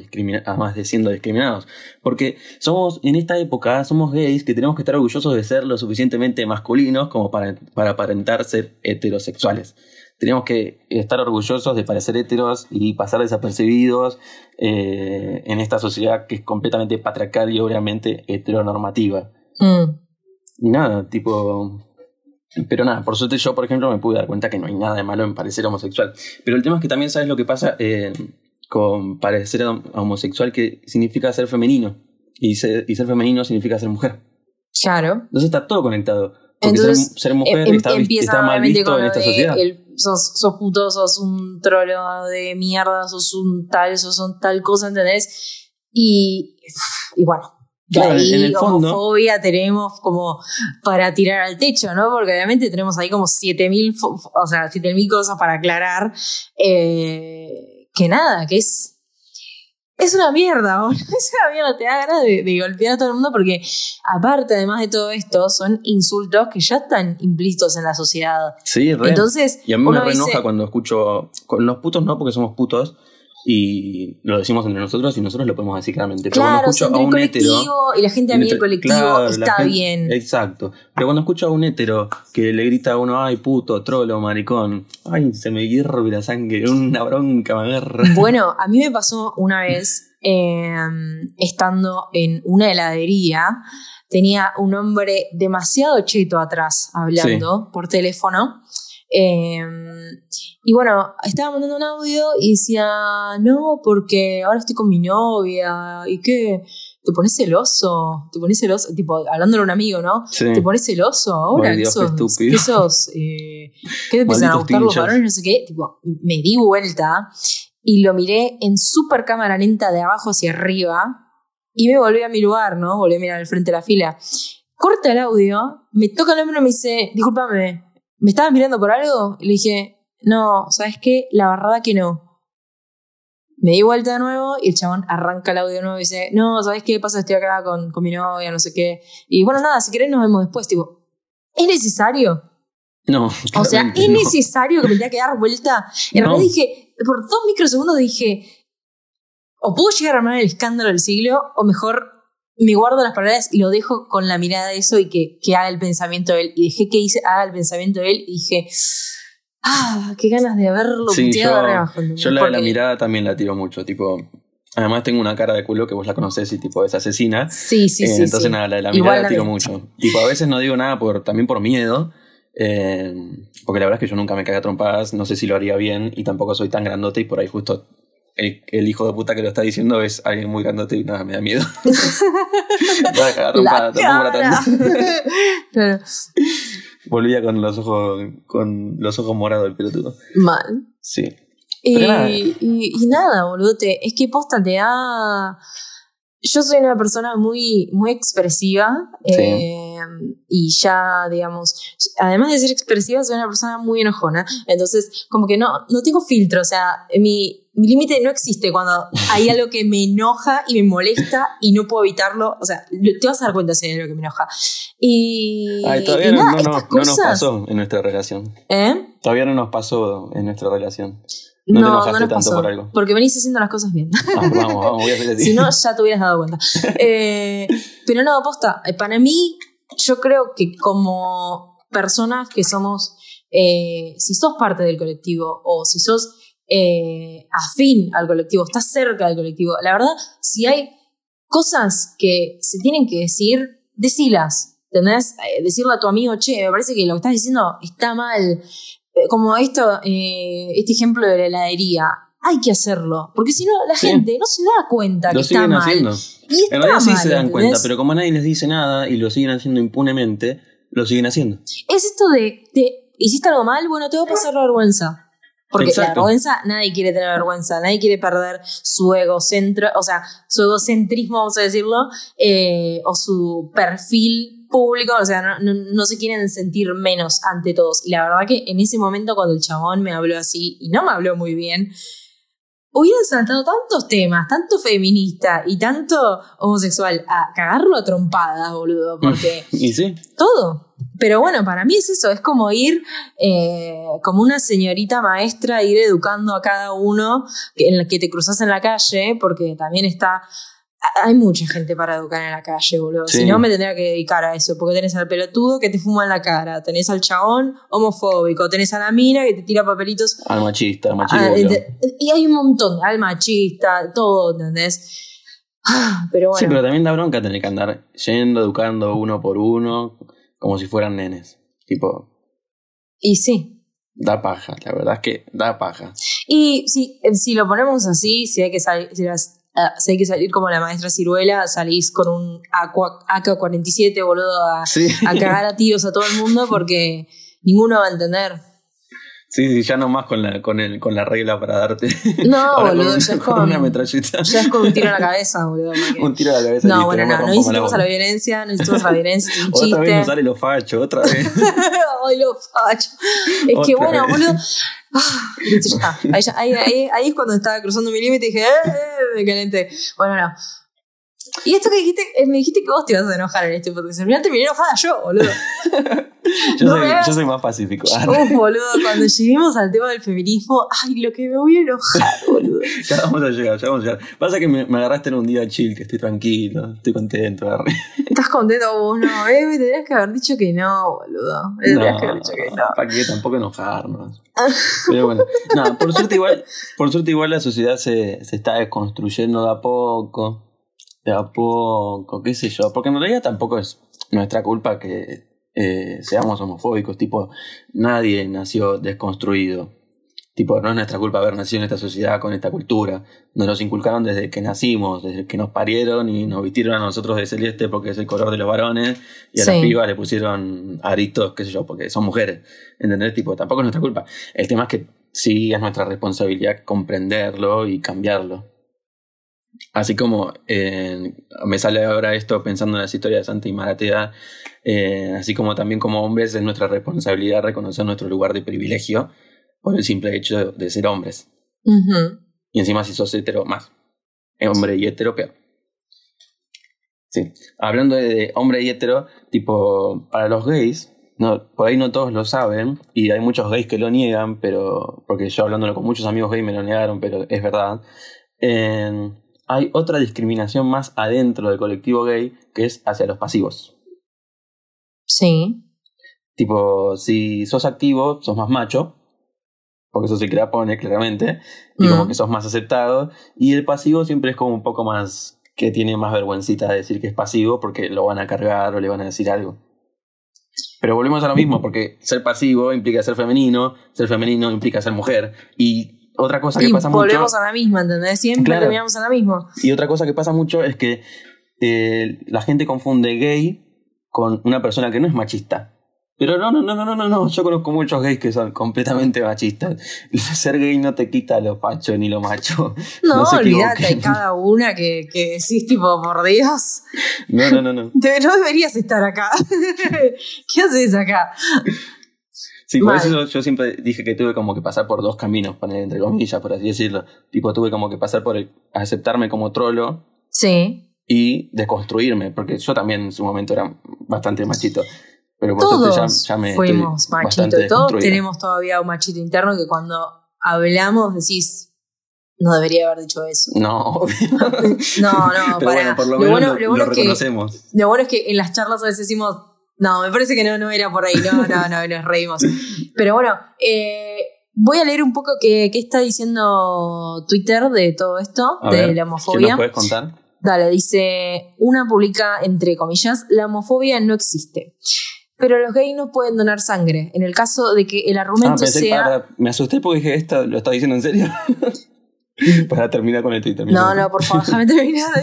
además de siendo discriminados. Porque somos, en esta época, somos gays que tenemos que estar orgullosos de ser lo suficientemente masculinos como para, para aparentar ser heterosexuales tenemos que estar orgullosos de parecer heteros y pasar desapercibidos eh, en esta sociedad que es completamente patriarcal y obviamente heteronormativa. Mm. Y nada, tipo... Pero nada, por suerte yo, por ejemplo, me pude dar cuenta que no hay nada de malo en parecer homosexual. Pero el tema es que también sabes lo que pasa eh, con parecer homosexual, que significa ser femenino. Y ser, y ser femenino significa ser mujer. Claro. Entonces está todo conectado. Porque ser, mujer em, está, está, mal visto en esta sociedad sos, sos puto, sos un trolo de mierda, sos un tal, sos un tal cosa, ¿entendés? Y, y bueno, de ahí homofobia tenemos como para tirar al techo, ¿no? Porque obviamente tenemos ahí como 7000, o sea, 7000 cosas para aclarar. Eh, que nada, que es es una mierda, es una mierda, te da ganas de, golpear a todo el mundo porque aparte además de todo esto son insultos que ya están implícitos en la sociedad. Sí, re. Entonces, y a mí me re enoja cuando escucho, con los putos no porque somos putos, y lo decimos entre nosotros y nosotros lo podemos decir claramente. Pero cuando escucho a un hétero. Y la gente a mí del colectivo está bien. Exacto. Pero cuando escucho a un hétero que le grita a uno, ay puto, trolo, maricón, ay, se me hierve la sangre, una bronca, me Bueno, a mí me pasó una vez em, estando en una heladería, tenía un hombre demasiado cheto atrás hablando por teléfono. Em, y bueno, estaba mandando un audio y decía, no, porque ahora estoy con mi novia y que te pones celoso, te pones celoso, tipo, hablándole a un amigo, ¿no? Te pones celoso ahora, qué sos. ¿qué sos? Eh, ¿Qué te empiezan a gustar los varones? No sé qué. Tipo, me di vuelta y lo miré en super cámara lenta de abajo hacia arriba y me volví a mi lugar, ¿no? Volví a mirar al frente de la fila. Corta el audio, me toca el hombro y me dice, discúlpame, ¿me estabas mirando por algo? Y le dije, no, ¿sabes qué? La verdad que no. Me di vuelta de nuevo y el chabón arranca el audio de nuevo y dice, no, ¿sabes qué pasa? Estoy acá con, con mi novia, no sé qué. Y bueno, nada, si querés nos vemos después. Tipo, ¿es necesario? No. O sea, ¿es no. necesario que me tenga que dar vuelta? En No. realidad dije, por dos microsegundos dije, o puedo llegar a armar el escándalo del siglo, o mejor me guardo las palabras y lo dejo con la mirada de eso y que, que haga el pensamiento de él. Y dejé que hice, haga el pensamiento de él y dije, ah, qué ganas de haberlo Sí, puteado yo, yo la de la mirada también la tiro mucho, tipo. Además tengo una cara de culo que vos la conocés y tipo es asesina. Sí, sí, Eh, sí. entonces sí. nada, la de la mirada la tiro mucho. Tipo, a veces no digo nada por, también por miedo. eh, porque la verdad es que yo nunca me cagué a trompadas, no sé si lo haría bien y tampoco soy tan grandote y por ahí justo el, el hijo de puta que lo está diciendo es alguien muy grandote y nada, me da miedo. La. Claro. Volvía con los ojos, con los ojos morados el pelotudo. Mal. Sí. Y, nada. y, y nada, boludo, te- es que posta te da... Yo soy una persona muy, muy expresiva Sí. eh, y ya, digamos, además de ser expresiva, soy una persona muy enojona. Entonces, como que no, no tengo filtro, o sea, mi, mi límite no existe cuando hay algo que me enoja y me molesta y no puedo evitarlo. O sea, te vas a dar cuenta si hay algo que me enoja. Y, Ay, todavía y no, nada, no, no- estas no nos cosas- pasó en nuestra relación. ¿Eh? Todavía no nos pasó en nuestra relación. No te enojaste nos tanto pasó, por algo. Porque venís haciendo las cosas bien. Vamos, vamos, vamos, voy a hacer así. Si no, ya te hubieras dado cuenta. Eh, pero no, posta, eh, para mí, yo creo que como personas que somos, eh, si sos parte del colectivo o si sos eh, afín al colectivo, estás cerca del colectivo, la verdad, si hay cosas que se tienen que decir, decilas. ¿Entendés? Eh, decirle a tu amigo, che, me parece que lo que estás diciendo está mal. Eh, como esto, eh, este ejemplo de la heladería. Hay que hacerlo. Porque si no, la Sí. gente no se da cuenta Lo que está siguen mal. haciendo. Y está En realidad sí mal, se dan ¿entendés? cuenta, pero como nadie les dice nada y lo siguen haciendo impunemente, lo siguen haciendo. Es esto de, de, hiciste algo mal, bueno, te va a pasar la vergüenza. Porque la Exacto. vergüenza, nadie quiere tener vergüenza, nadie quiere perder su egocentro, o sea, su egocentrismo, vamos a decirlo, eh, o su perfil público, o sea, no, no, no se quieren sentir menos ante todos. Y la verdad que en ese momento cuando el chabón me habló así, y no me habló muy bien, hubieran saltado tantos temas, tanto feminista y tanto homosexual, a cagarlo a trompadas, boludo, porque Y sí, todo. Pero bueno, para mí es eso, es como ir eh, como una señorita maestra, ir educando a cada uno que- en la que te cruzas en la calle, porque también está... Hay mucha gente para educar en la calle, boludo. Sí. Si no, me tendría que dedicar a eso, porque tenés al pelotudo que te fuma en la cara, tenés al chabón homofóbico, tenés a la mina que te tira papelitos al machista, al Ah, machista. y hay un montón, al machista, todo, ¿entendés? Ah, Pero bueno. Sí, pero también da bronca tener que andar yendo, educando uno por uno, como si fueran nenes. Tipo, Y sí. da paja, la verdad es que da paja. Y si, si lo ponemos así, si hay que salir, si, las- ah, si hay que salir como la maestra ciruela, salís con un Aqua- AK-47, boludo, a, Sí. a cagar a tiros a todo el mundo porque ninguno va a entender. Sí, sí, ya nomás con la, con el, con la regla para darte. No, Ahora boludo, ya es con con, una metralleta. ya es con un tiro en la cabeza, boludo. Un tiro a la cabeza. No, listo, bueno, no, no más necesitamos a la violencia, no necesitamos a la violencia, un Otra vez chiste. nos sale lo facho, otra vez. Ay, lo facho. Es que bueno, vez. boludo. Ah, listo, ya está. Ahí, ya- ahí, ahí- ahí es cuando estaba cruzando mi límite y dije, eh, eh, me calenté. Bueno, no. Y esto que dijiste, eh, me dijiste que vos te ibas a enojar en este podcast. Al final terminé enojada yo, boludo. Yo, No soy, hagas- yo soy más pacífico. Uf, boludo, cuando lleguemos al tema del feminismo, ay, lo que me voy a enojar, boludo. Ya vamos a llegar, ya vamos a llegar. Pasa que me, me agarraste en un día chill, que estoy tranquilo, estoy contento. ¿Estás contento vos? No, eh, me tendrías que haber dicho que no, boludo. Me tendrías que haber dicho que no. ¿Para qué? Tampoco enojarnos. Pero bueno, nada, por suerte igual, por suerte igual la sociedad se, se está desconstruyendo de a poco. De a poco, qué sé yo. Porque en realidad tampoco es nuestra culpa que eh, seamos homofóbicos. Tipo, nadie nació desconstruido. Tipo, no es nuestra culpa haber nacido en esta sociedad con esta cultura. Nos los inculcaron desde que nacimos, desde que nos parieron y nos vistieron a nosotros de celeste porque es el color de los varones. Y a Sí. las pibas le pusieron aritos, qué sé yo, porque son mujeres. ¿Entendés? Tipo, tampoco es nuestra culpa. El tema es que sí es nuestra responsabilidad comprenderlo y cambiarlo. Así como eh, me sale ahora esto pensando en las historias de Santa y Maratea, eh, así como también como hombres es nuestra responsabilidad reconocer nuestro lugar de privilegio por el simple hecho de, ser hombres. Y encima si sos hetero, más. Hombre y hetero, peor. Sí. Hablando de, de hombre y hetero, tipo, para los gays, no, por ahí no todos lo saben, y hay muchos gays que lo niegan, pero, porque yo hablándolo con muchos amigos gays me lo negaron, pero es verdad. Eh, hay otra discriminación más adentro del colectivo gay, que es hacia los pasivos. Sí. Tipo, si sos activo, sos más macho, porque eso se crea pone claramente, y como Mm. que sos más aceptado, y el pasivo siempre es como un poco más, que tiene más vergüencita de decir que es pasivo porque lo van a cargar o le van a decir algo. Pero volvemos a lo mismo, porque ser pasivo implica ser femenino, ser femenino implica ser mujer, y otra cosa que Y pasa mucho... volvemos a la misma, ¿entendés? Siempre Claro. terminamos en la misma. Y otra cosa que pasa mucho es que eh, la gente confunde gay con una persona que no es machista. Pero no, no, no, no, no, no, no. Yo conozco muchos gays que son completamente machistas. Ser gay no te quita lo facho ni lo macho. No, No olvídate, hay cada una que, que decís, tipo, por Dios, No, no, no, no. no deberías estar acá. ¿Qué haces acá? Sí, por eso yo siempre dije que tuve como que pasar por dos caminos, poner entre comillas, por así decirlo. Tipo, tuve como que pasar por el aceptarme como trolo Sí. y desconstruirme, porque yo también en su momento era bastante machito. Pero por Todos ya, ya me fuimos machitos. Todos tenemos todavía un machito interno que cuando hablamos decís, no debería haber dicho eso. No, obvio. No, no, para. bueno, por lo bueno, lo, lo bueno es que, lo bueno es que en las charlas a veces decimos, no, me parece que no, no era por ahí, no, no, no, nos reímos. Pero bueno, eh, voy a leer un poco qué, qué está diciendo Twitter de todo esto, A de ver, la ¿Qué homofobia. nos puedes contar? Dale, dice, una publica entre comillas, la homofobia no existe. Pero los gays no pueden donar sangre. En el caso de que el Ah, argumento pensé que sea... para- me asusté porque dije, ¿esta lo está diciendo en serio? para terminar con el Twitter. No, no, por favor, déjame terminar.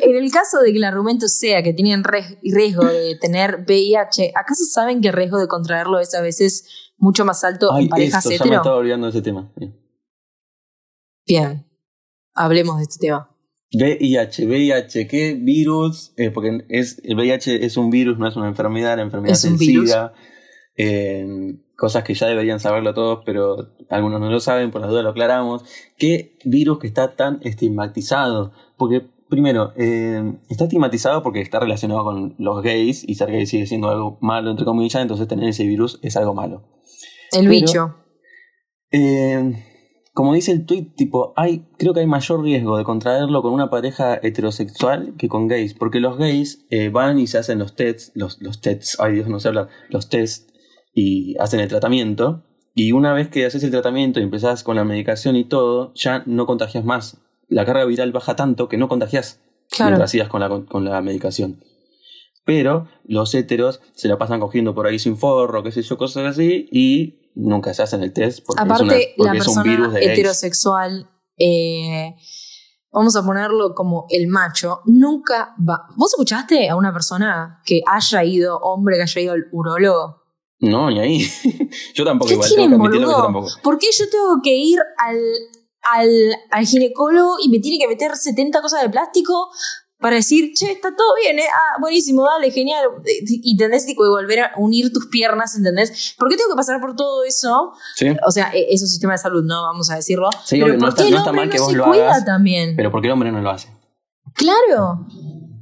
En el caso de que el argumento sea que tienen riesgo de tener VIH, ¿acaso saben que el riesgo de contraerlo es a veces mucho más alto Ay, en parejas esto, ya me hetero? estaba olvidando de ese tema. Bien, hablemos de este tema. VIH, VIH, ¿qué virus? Eh, porque es, el VIH es un virus, no es una enfermedad, la enfermedad Es es, un virus. Eh, cosas que ya deberían saberlo todos, pero algunos no lo saben, por las dudas lo aclaramos. ¿Qué virus que está tan estigmatizado? Porque, primero, eh, está estigmatizado porque está relacionado con los gays y ser gay sigue siendo algo malo, entre comillas, entonces tener ese virus es algo malo. El Pero- bicho. Eh, como dice el tweet, tipo, hay, creo que hay mayor riesgo de contraerlo con una pareja heterosexual que con gays, porque los gays eh, van y se hacen los tests, los, los tests, ay Dios, no sé hablar, los tests y hacen el tratamiento, y una vez que haces el tratamiento y empezás con la medicación y todo, ya no contagias más. La carga viral baja tanto que no contagias Claro. mientras sigas con la, con la medicación. Pero los heteros se la pasan cogiendo por ahí sin forro, qué sé yo, cosas así, y nunca se hacen el test porque, Aparte, es, una- porque la es un persona virus de gays. heterosexual, eh, vamos a ponerlo como el macho, nunca va. ¿Vos escuchaste a una persona que haya ido, hombre que haya ido al urólogo? No, ni ahí. yo tampoco ¿Qué igual, tengo que admitirlo que yo boludo? tampoco. ¿Por qué yo tengo que ir al, al, al ginecólogo y me tiene que meter 70 cosas de plástico para decir, che, está todo bien, ¿eh? Ah, buenísimo, dale, genial. Y tenés tipo de volver a unir tus piernas, ¿entendés? ¿Por qué tengo que pasar por todo eso? Sí, O sea, e- es un sistema de salud, ¿no? Vamos a decirlo. Sí, pero no ¿por está- qué el no está mal que no vos se lo cuida hagas, también? pero porque el hombre no lo hace. Claro.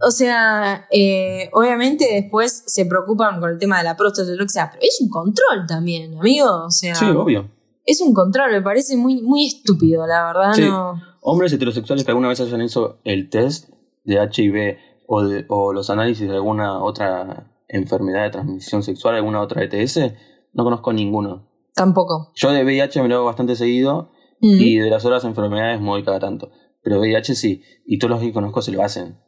O sea, eh, obviamente después se preocupan con el tema de la próstata y lo que sea, pero es un control también, amigo. O sea, Sí, obvio. es un control, me parece muy, muy estúpido, la verdad. Sí. No. Hombres heterosexuales que alguna vez hayan hecho el test de HIV o, de- o los análisis de alguna otra enfermedad de transmisión sexual, alguna otra ETS, no conozco ninguno. Tampoco. Yo de VIH me lo hago bastante seguido Mm. y de las otras enfermedades muy cada tanto. Pero VIH sí, y todos los que conozco se lo hacen.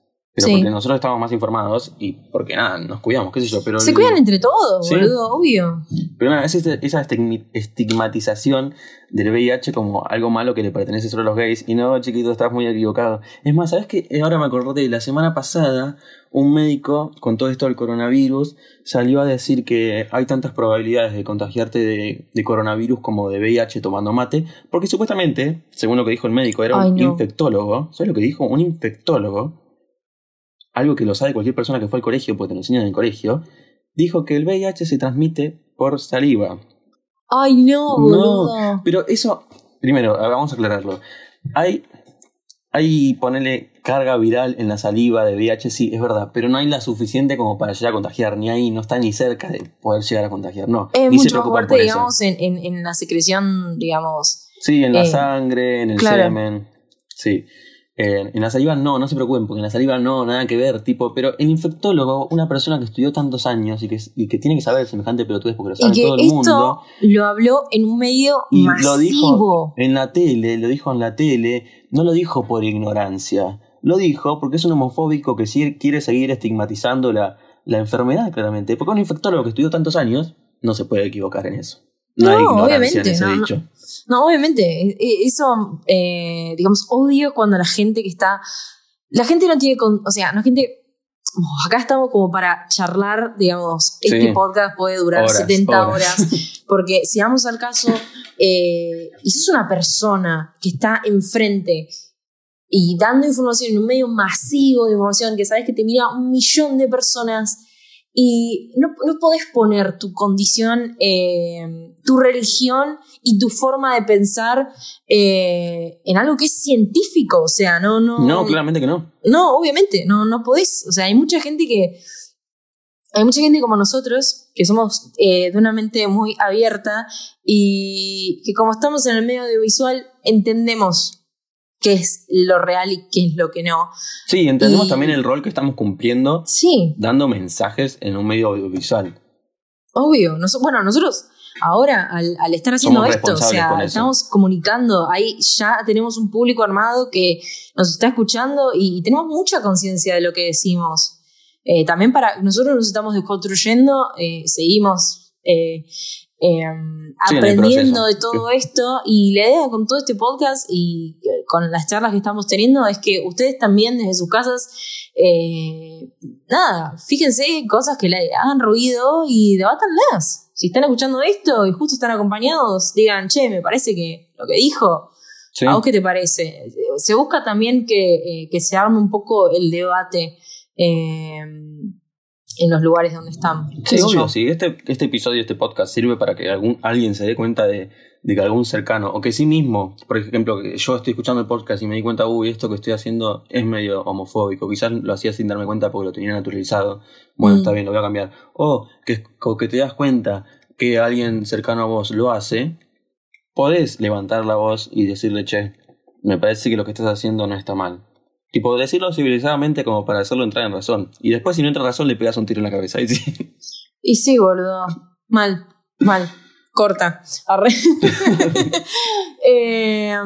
Pero Sí. porque nosotros estamos más informados y porque nada, nos cuidamos, qué sé yo. Pero Se el- cuidan entre todos, Sí. boludo, obvio. Pero nada, es este- esa estigmatización del VIH como algo malo que le pertenece solo a los gays. Y no, chiquito, estás muy equivocado. Es más, ¿sabes qué? Ahora me acordé de la semana pasada, un médico, con todo esto del coronavirus, salió a decir que hay tantas probabilidades de contagiarte de, de coronavirus como de VIH tomando mate, porque supuestamente, según lo que dijo el médico, era Ay, un no. infectólogo. ¿Sabes lo que dijo? Un infectólogo algo que lo sabe cualquier persona que fue al colegio, porque te lo enseñan en el colegio, dijo que el VIH se transmite por saliva. Ay, no, boludo. Pero eso, primero, vamos a aclararlo. Hay, hay ponerle carga viral en la saliva de VIH, sí, es verdad, pero no hay la suficiente como para llegar a contagiar, ni ahí, no está ni cerca de poder llegar a contagiar, no. Es ni se mucho más fuerte, por eso. digamos, en, en, en la secreción, digamos. Sí, en la eh, sangre, en el claro. semen. Sí. En, en la saliva no, no se preocupen, porque en la saliva no, nada que ver, tipo, pero el infectólogo, una persona que estudió tantos años y que, y que tiene que saber semejante pelotudez porque lo Y sabe que todo el esto mundo. lo habló en un medio Y masivo. lo dijo en la tele, lo dijo en la tele, no lo dijo por ignorancia, lo dijo porque es un homofóbico que sí quiere seguir estigmatizando la, la enfermedad, claramente. Porque un infectólogo que estudió tantos años no se puede equivocar en eso. No, hay No, obviamente, en ese no, no. dicho. No, obviamente, e- e- eso, eh, digamos, odio cuando la gente que está, la gente no tiene, con, o sea, no gente, oh, acá estamos como para charlar, digamos, Sí. este podcast puede durar Horas, 70 horas. horas, porque si vamos al caso, eh, y sos una persona que está enfrente y dando información en un medio masivo de información que sabes que te mira un millón de personas y no, no podés poner tu condición, eh, tu religión y tu forma de pensar eh, en algo que es científico, o sea, no, no, No, claramente que no. no, obviamente, no, no podés. O sea, hay mucha gente que. Hay mucha gente como nosotros, que somos eh, de una mente muy abierta y que como estamos en el medio audiovisual, entendemos qué es lo real y qué es lo que no. Sí, entendemos Y- también el rol que estamos cumpliendo Sí, dando mensajes en un medio audiovisual. obvio. Nos- bueno, nosotros ahora, al, al estar haciendo Somos esto, o sea, estamos comunicando, ahí ya tenemos un público armado que nos está escuchando y, tenemos mucha conciencia de lo que decimos. Eh, también para nosotros nos estamos desconstruyendo, eh, seguimos eh, eh, Sí, el aprendiendo de todo esto y la idea con todo este podcast y con las charlas que estamos teniendo es que ustedes también desde sus casas, eh, nada, fíjense cosas que le hagan ruido y debátanlas. Si están escuchando esto y justo están acompañados, digan, che, me parece que lo que dijo Sí. ¿A vos qué te parece? Se busca también que, eh, que se arme un poco el debate eh, en los lugares donde están. ¿Qué Sí, obvio, sí. Este, este episodio, este podcast sirve para que algún, alguien se dé cuenta de, de que algún cercano, o que sí mismo, por ejemplo, que yo estoy escuchando el podcast y me di cuenta, uy, esto que estoy haciendo es medio homofóbico. Quizás lo hacía sin darme cuenta porque lo tenía naturalizado. Bueno, Mm. está bien, lo voy a cambiar. O que, o que te das cuenta que alguien cercano a vos lo hace, podés levantar la voz y decirle, che, me parece que lo que estás haciendo no está mal. Tipo, decirlo civilizadamente como para hacerlo entrar en razón. Y después, si no entra en razón, le pegas un tiro en la cabeza. Y sí. Y sí, boludo. Mal, mal. Corta. Arre. Eh,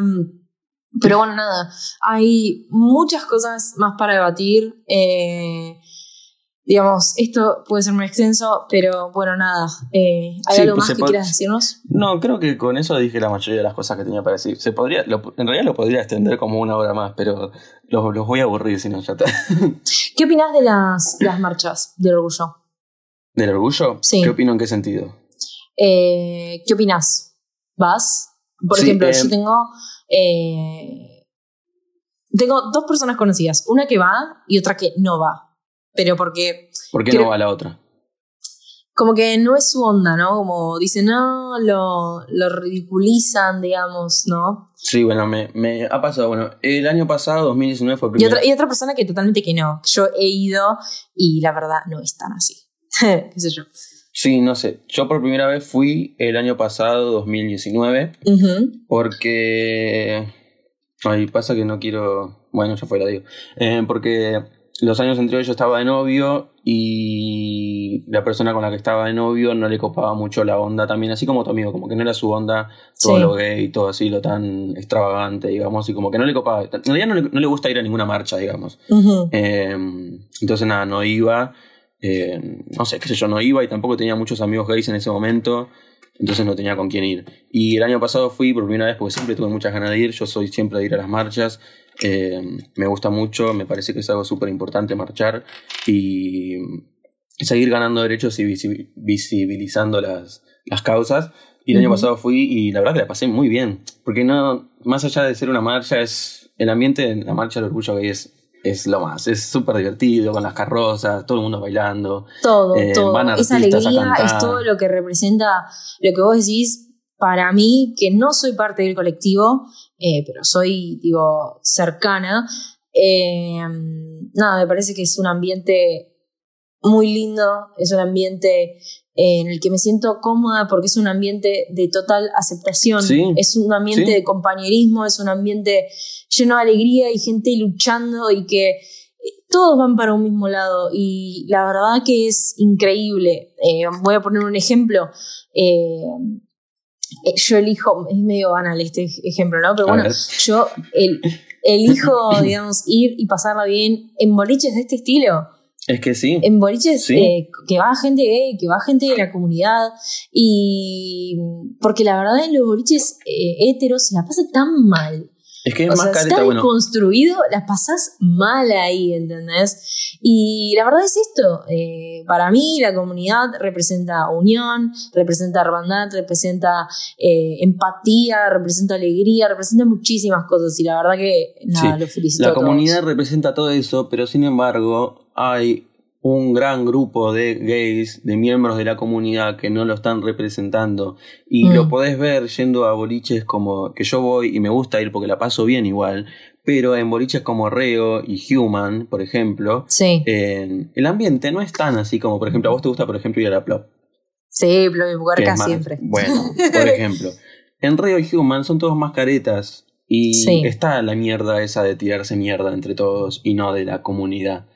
pero bueno, nada. Hay muchas cosas más para debatir. Eh, digamos, esto puede ser muy extenso, pero bueno, nada. Eh, ¿Hay Sí, algo pues más que quieras decirnos? No, creo que con eso dije la mayoría de las cosas que tenía para decir. Se podría, lo- en realidad lo podría extender como una hora más, pero los, los voy a aburrir si no ya está. ¿Qué opinás de las, las marchas del orgullo? ¿Del orgullo? Sí. ¿Qué opino en qué sentido? Eh, ¿Qué opinás? ¿Vas? Por Sí, ejemplo, eh, yo tengo. tengo dos personas conocidas. Una que va y otra que no va. Pero porque. ¿Por qué Creo- no va la otra? como que no es su onda, ¿no? Como dicen, no, lo, lo ridiculizan, digamos, ¿no? Sí, bueno, me, me ha pasado, bueno, el año pasado, 2019 fue el Y primer... otra, y otra persona que totalmente que no. Yo he ido y la verdad no es tan así. ¿Qué sé yo? Sí, no sé, yo por primera vez fui el año pasado, 2019, Ujú. porque... Ay, pasa que no quiero... Bueno, ya fue, la digo. Eh, porque los años anteriores yo estaba de novio y la persona con la que estaba de novio no le copaba mucho la onda también, así como tu amigo, como que no era su onda todo Sí. lo gay, todo así, lo tan extravagante, digamos, y como que no le copaba. En realidad no le, no le gusta ir a ninguna marcha, digamos. Eh, entonces nada, no iba, eh, no sé, qué sé yo, no iba y tampoco tenía muchos amigos gays en ese momento, entonces no tenía con quién ir. Y el año pasado fui por primera vez porque siempre tuve muchas ganas de ir, yo soy siempre de ir a las marchas, eh, me gusta mucho, me parece que es algo súper importante marchar y seguir ganando derechos y visi- visibilizando las, las causas. Y el año pasado fui y la verdad que la pasé muy bien, porque no, más allá de ser una marcha, es el ambiente en la marcha del orgullo es, es lo más, es súper divertido, con las carrozas, todo el mundo bailando. Todo, Eh, todo. van Esa alegría es todo lo que representa lo que vos decís. Para mí, que no soy parte del colectivo, eh, pero soy, digo, cercana, eh, nada, me parece que es un ambiente muy lindo, es un ambiente eh, en el que me siento cómoda porque es un ambiente de total aceptación, Sí, es un ambiente sí. de compañerismo, es un ambiente lleno de alegría y gente luchando y que todos van para un mismo lado y la verdad que es increíble. Eh, voy a poner un ejemplo. Eh, eh, yo elijo, es medio banal este ej- ejemplo, ¿no? Pero bueno, yo el, elijo, digamos, ir y pasarla bien en boliches de este estilo. Es que sí. En boliches Sí. eh, que va gente gay, que va gente de la comunidad. Y porque la verdad en los boliches eh, heteros se la pasa tan mal. Es que es O más sea, careta, está bueno. construido, la pasás mal ahí, ¿entendés? Y la verdad es esto, eh, para mí la comunidad representa unión, representa hermandad, representa eh, empatía, representa alegría, representa muchísimas cosas y la verdad que nada, Sí, lo felicito. La a todos. comunidad representa todo eso, pero sin embargo hay un gran grupo de gays, de miembros de la comunidad que no lo están representando. Y Mm. lo podés ver yendo a boliches como que yo voy y me gusta ir porque la paso bien igual, pero en boliches como Reo y Human, por ejemplo, Sí, eh, el ambiente no es tan así como, por ejemplo, a vos te gusta, por ejemplo, ir a la Plop. sí, lo de que Bugarca siempre. Bueno, por ejemplo. En Río y Human son todos más caretas. Y Sí. está la mierda esa de tirarse mierda entre todos y no de la comunidad.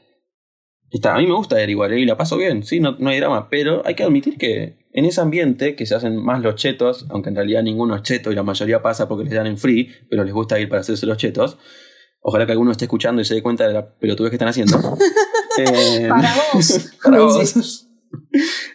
Está, a mí me gusta ir igual, ¿eh? y la paso bien, sí, no, no hay drama, pero hay que admitir que en ese ambiente que se hacen más los chetos, aunque en realidad ninguno es cheto y la mayoría pasa porque les dan en free, pero les gusta ir para hacerse los chetos. Ojalá que alguno esté escuchando y se dé cuenta de la pelotudez que están haciendo. Eh, Para vos. para vos.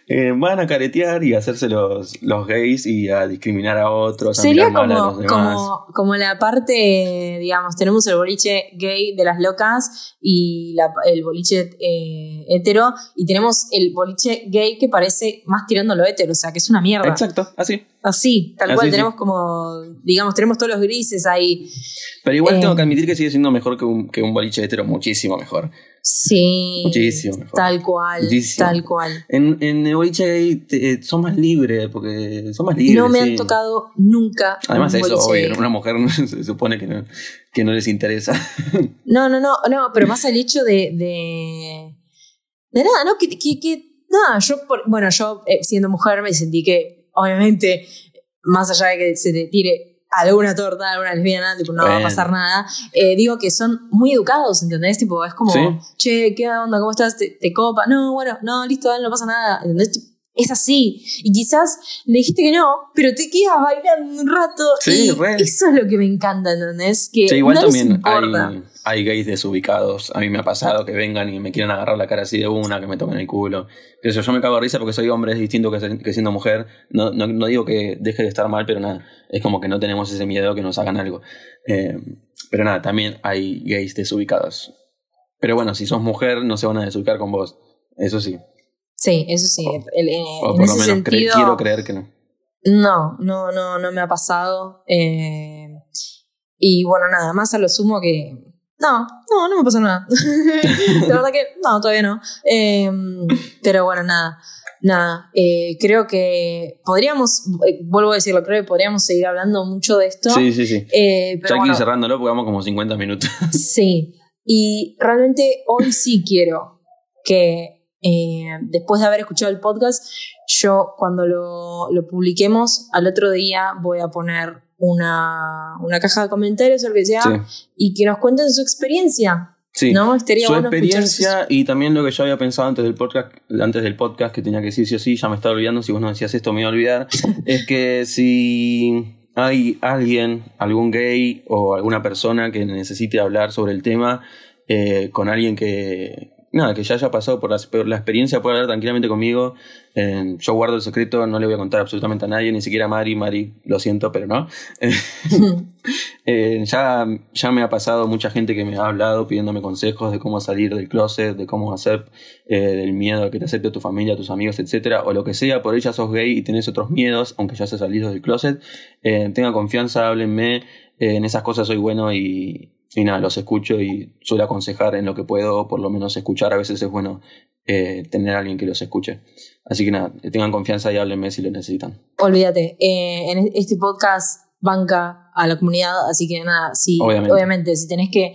Eh, van a caretear y a hacerse los, los gays y a discriminar a otros. a Sería mal a como, los demás. como, como la parte, digamos, tenemos el boliche gay de las locas y la- el boliche eh, hetero y tenemos el boliche gay que parece más tirando lo hetero, o sea, que es una mierda. Exacto, así. Así, tal Así, cual, sí. tenemos como, digamos, tenemos todos los grises ahí. Pero igual Eh. tengo que admitir que sigue siendo mejor que un, que un boliche hetero, muchísimo mejor. Sí. Muchísimo mejor. Tal cual, Muchísimo. tal cual. En, en el boliche gay te- eh, son más libres, porque son más libres. no me sí. han tocado nunca. Además, un eso, obvio, una mujer se supone que no, que no les interesa. No, no, no, no, pero más el hecho de. de, de nada, ¿no? Que, que, que- nada, yo, por- bueno, yo eh, siendo mujer me sentí que, obviamente, más allá de que se te tire alguna torta, alguna lesbiana, tipo, no va a pasar nada, eh, digo que son muy educados, ¿entendés? Tipo, es como, Sí. che, ¿qué onda? ¿Cómo estás? ¿Te, te copa? No, bueno, no, listo, dale, no pasa nada, ¿entendés? Es así. Y quizás le dijiste que no, pero te quedas bailando un rato. Sí, y re. eso es lo que me encanta, ¿entendés? Que Sí, igual no les también importa. hay, hay gays desubicados. A mí me ha pasado que vengan y me quieran agarrar la cara así de una, que me toquen el culo. Pero yo me cago de risa porque soy hombre, es distinto que, siendo mujer. No, no, no digo que deje de estar mal, pero nada. Es como que no tenemos ese miedo que nos hagan algo. Eh, pero nada, también hay gays desubicados. Pero bueno, si sos mujer, no se van a desubicar con vos. Eso sí. Sí, eso sí. el- eh, O en por lo ese menos cre- quiero creer que no. no, no, no, no me ha pasado. eh, y bueno, nada, más a lo sumo que. No, no, no me pasó nada. La verdad que no, todavía no. Eh, pero bueno, nada. nada, eh, creo que podríamos, eh, vuelvo a decirlo, creo que podríamos seguir hablando mucho de esto. Sí, sí, sí. Eh, Ya aquí bueno, cerrándolo, porque vamos como 50 minutos. Sí, y realmente hoy sí quiero que eh, después de haber escuchado el podcast, yo cuando lo, lo publiquemos, al otro día voy a poner una, una caja de comentarios o lo que sea, Sí. y que nos cuenten su experiencia. Sí. ¿No? Estaría Su bueno experiencia y también lo que yo había pensado antes del podcast, antes del podcast que tenía que decir sí o sí, ya me estaba olvidando, si vos no decías esto me iba a olvidar, es que si hay alguien, algún gay o alguna persona que necesite hablar sobre el tema eh, con alguien que nada, que ya haya pasado por la, por la experiencia, puede hablar tranquilamente conmigo. Eh, yo guardo el secreto, no le voy a contar absolutamente a nadie, ni siquiera a Mari, Mari, lo siento, pero no. Eh, ya, ya me ha pasado mucha gente que me ha hablado pidiéndome consejos de cómo salir del closet, de cómo hacer eh, del miedo a que te acepte tu familia, tus amigos, etcétera, o lo que sea, por ella sos gay y tenés otros miedos, aunque ya has salido del closet. Eh, tenga confianza, háblenme, eh, en esas cosas soy bueno y, y nada, los escucho y suelo aconsejar en lo que puedo, por lo menos escuchar, a veces es bueno eh, tener a alguien que los escuche. Así que nada, tengan confianza y háblenme si lo necesitan. Olvídate, eh, en este podcast banca a la comunidad, así que nada, si, Obviamente. obviamente, si tenés que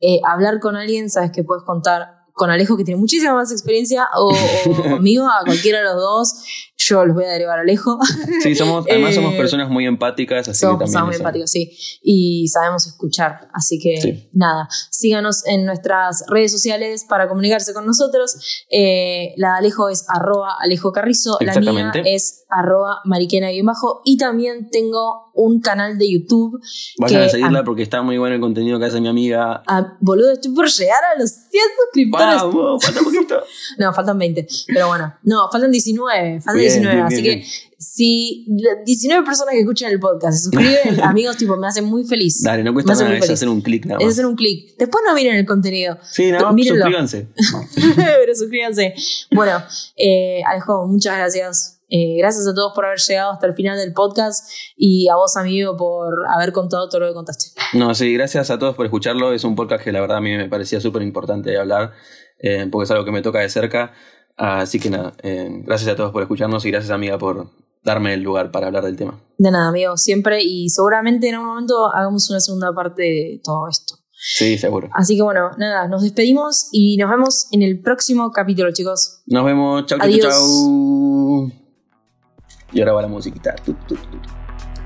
eh, hablar con alguien, sabes que puedes contar con Alejo, que tiene muchísima más experiencia, o, o conmigo, a cualquiera de los dos, yo los voy a derivar a Alejo. Sí, somos, además somos Eh, personas muy empáticas, así Somos que también personas muy empáticos, sí. Y sabemos escuchar. Así que Sí. nada, síganos en nuestras redes sociales para comunicarse con nosotros. Eh, la de Alejo es arroba Alejo Carrizo. La mía es arroba mariquena y también tengo un canal de YouTube. Vayan que a seguirla a- porque está muy bueno el contenido que hace mi amiga. Ah, boludo, estoy por llegar a los 100 suscriptores. Vamos, falta poquito. No, faltan 20. Pero bueno, no, faltan 19. Faltan Bien, 19. bien, así bien, que si la- 19 personas que escuchan el podcast se suscriben, amigos, tipo, me hacen muy feliz. Dale, no cuesta nada, es hacer un clic nada Es hacer un clic. Después no miren el contenido. Sí, nada más, suscríbanse. Pero suscríbanse. Bueno, eh, Alejo, muchas gracias. Eh, gracias a todos por haber llegado hasta el final del podcast y a vos, amigo, por haber contado todo lo que contaste. No, sí, gracias a todos por escucharlo. Es un podcast que la verdad a mí me parecía súper importante hablar, eh, porque es algo que me toca de cerca. Así que nada, eh, gracias a todos por escucharnos y gracias amiga por darme el lugar para hablar del tema. De nada, amigo, siempre y seguramente en algún momento hagamos una segunda parte de todo esto. Sí, seguro. Así que bueno, nada, nos despedimos y nos vemos en el próximo capítulo, chicos. Nos vemos. Chau, chau, Adiós. chau. Y ahora va la musiquita.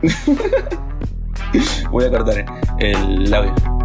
Voy a cortar el audio.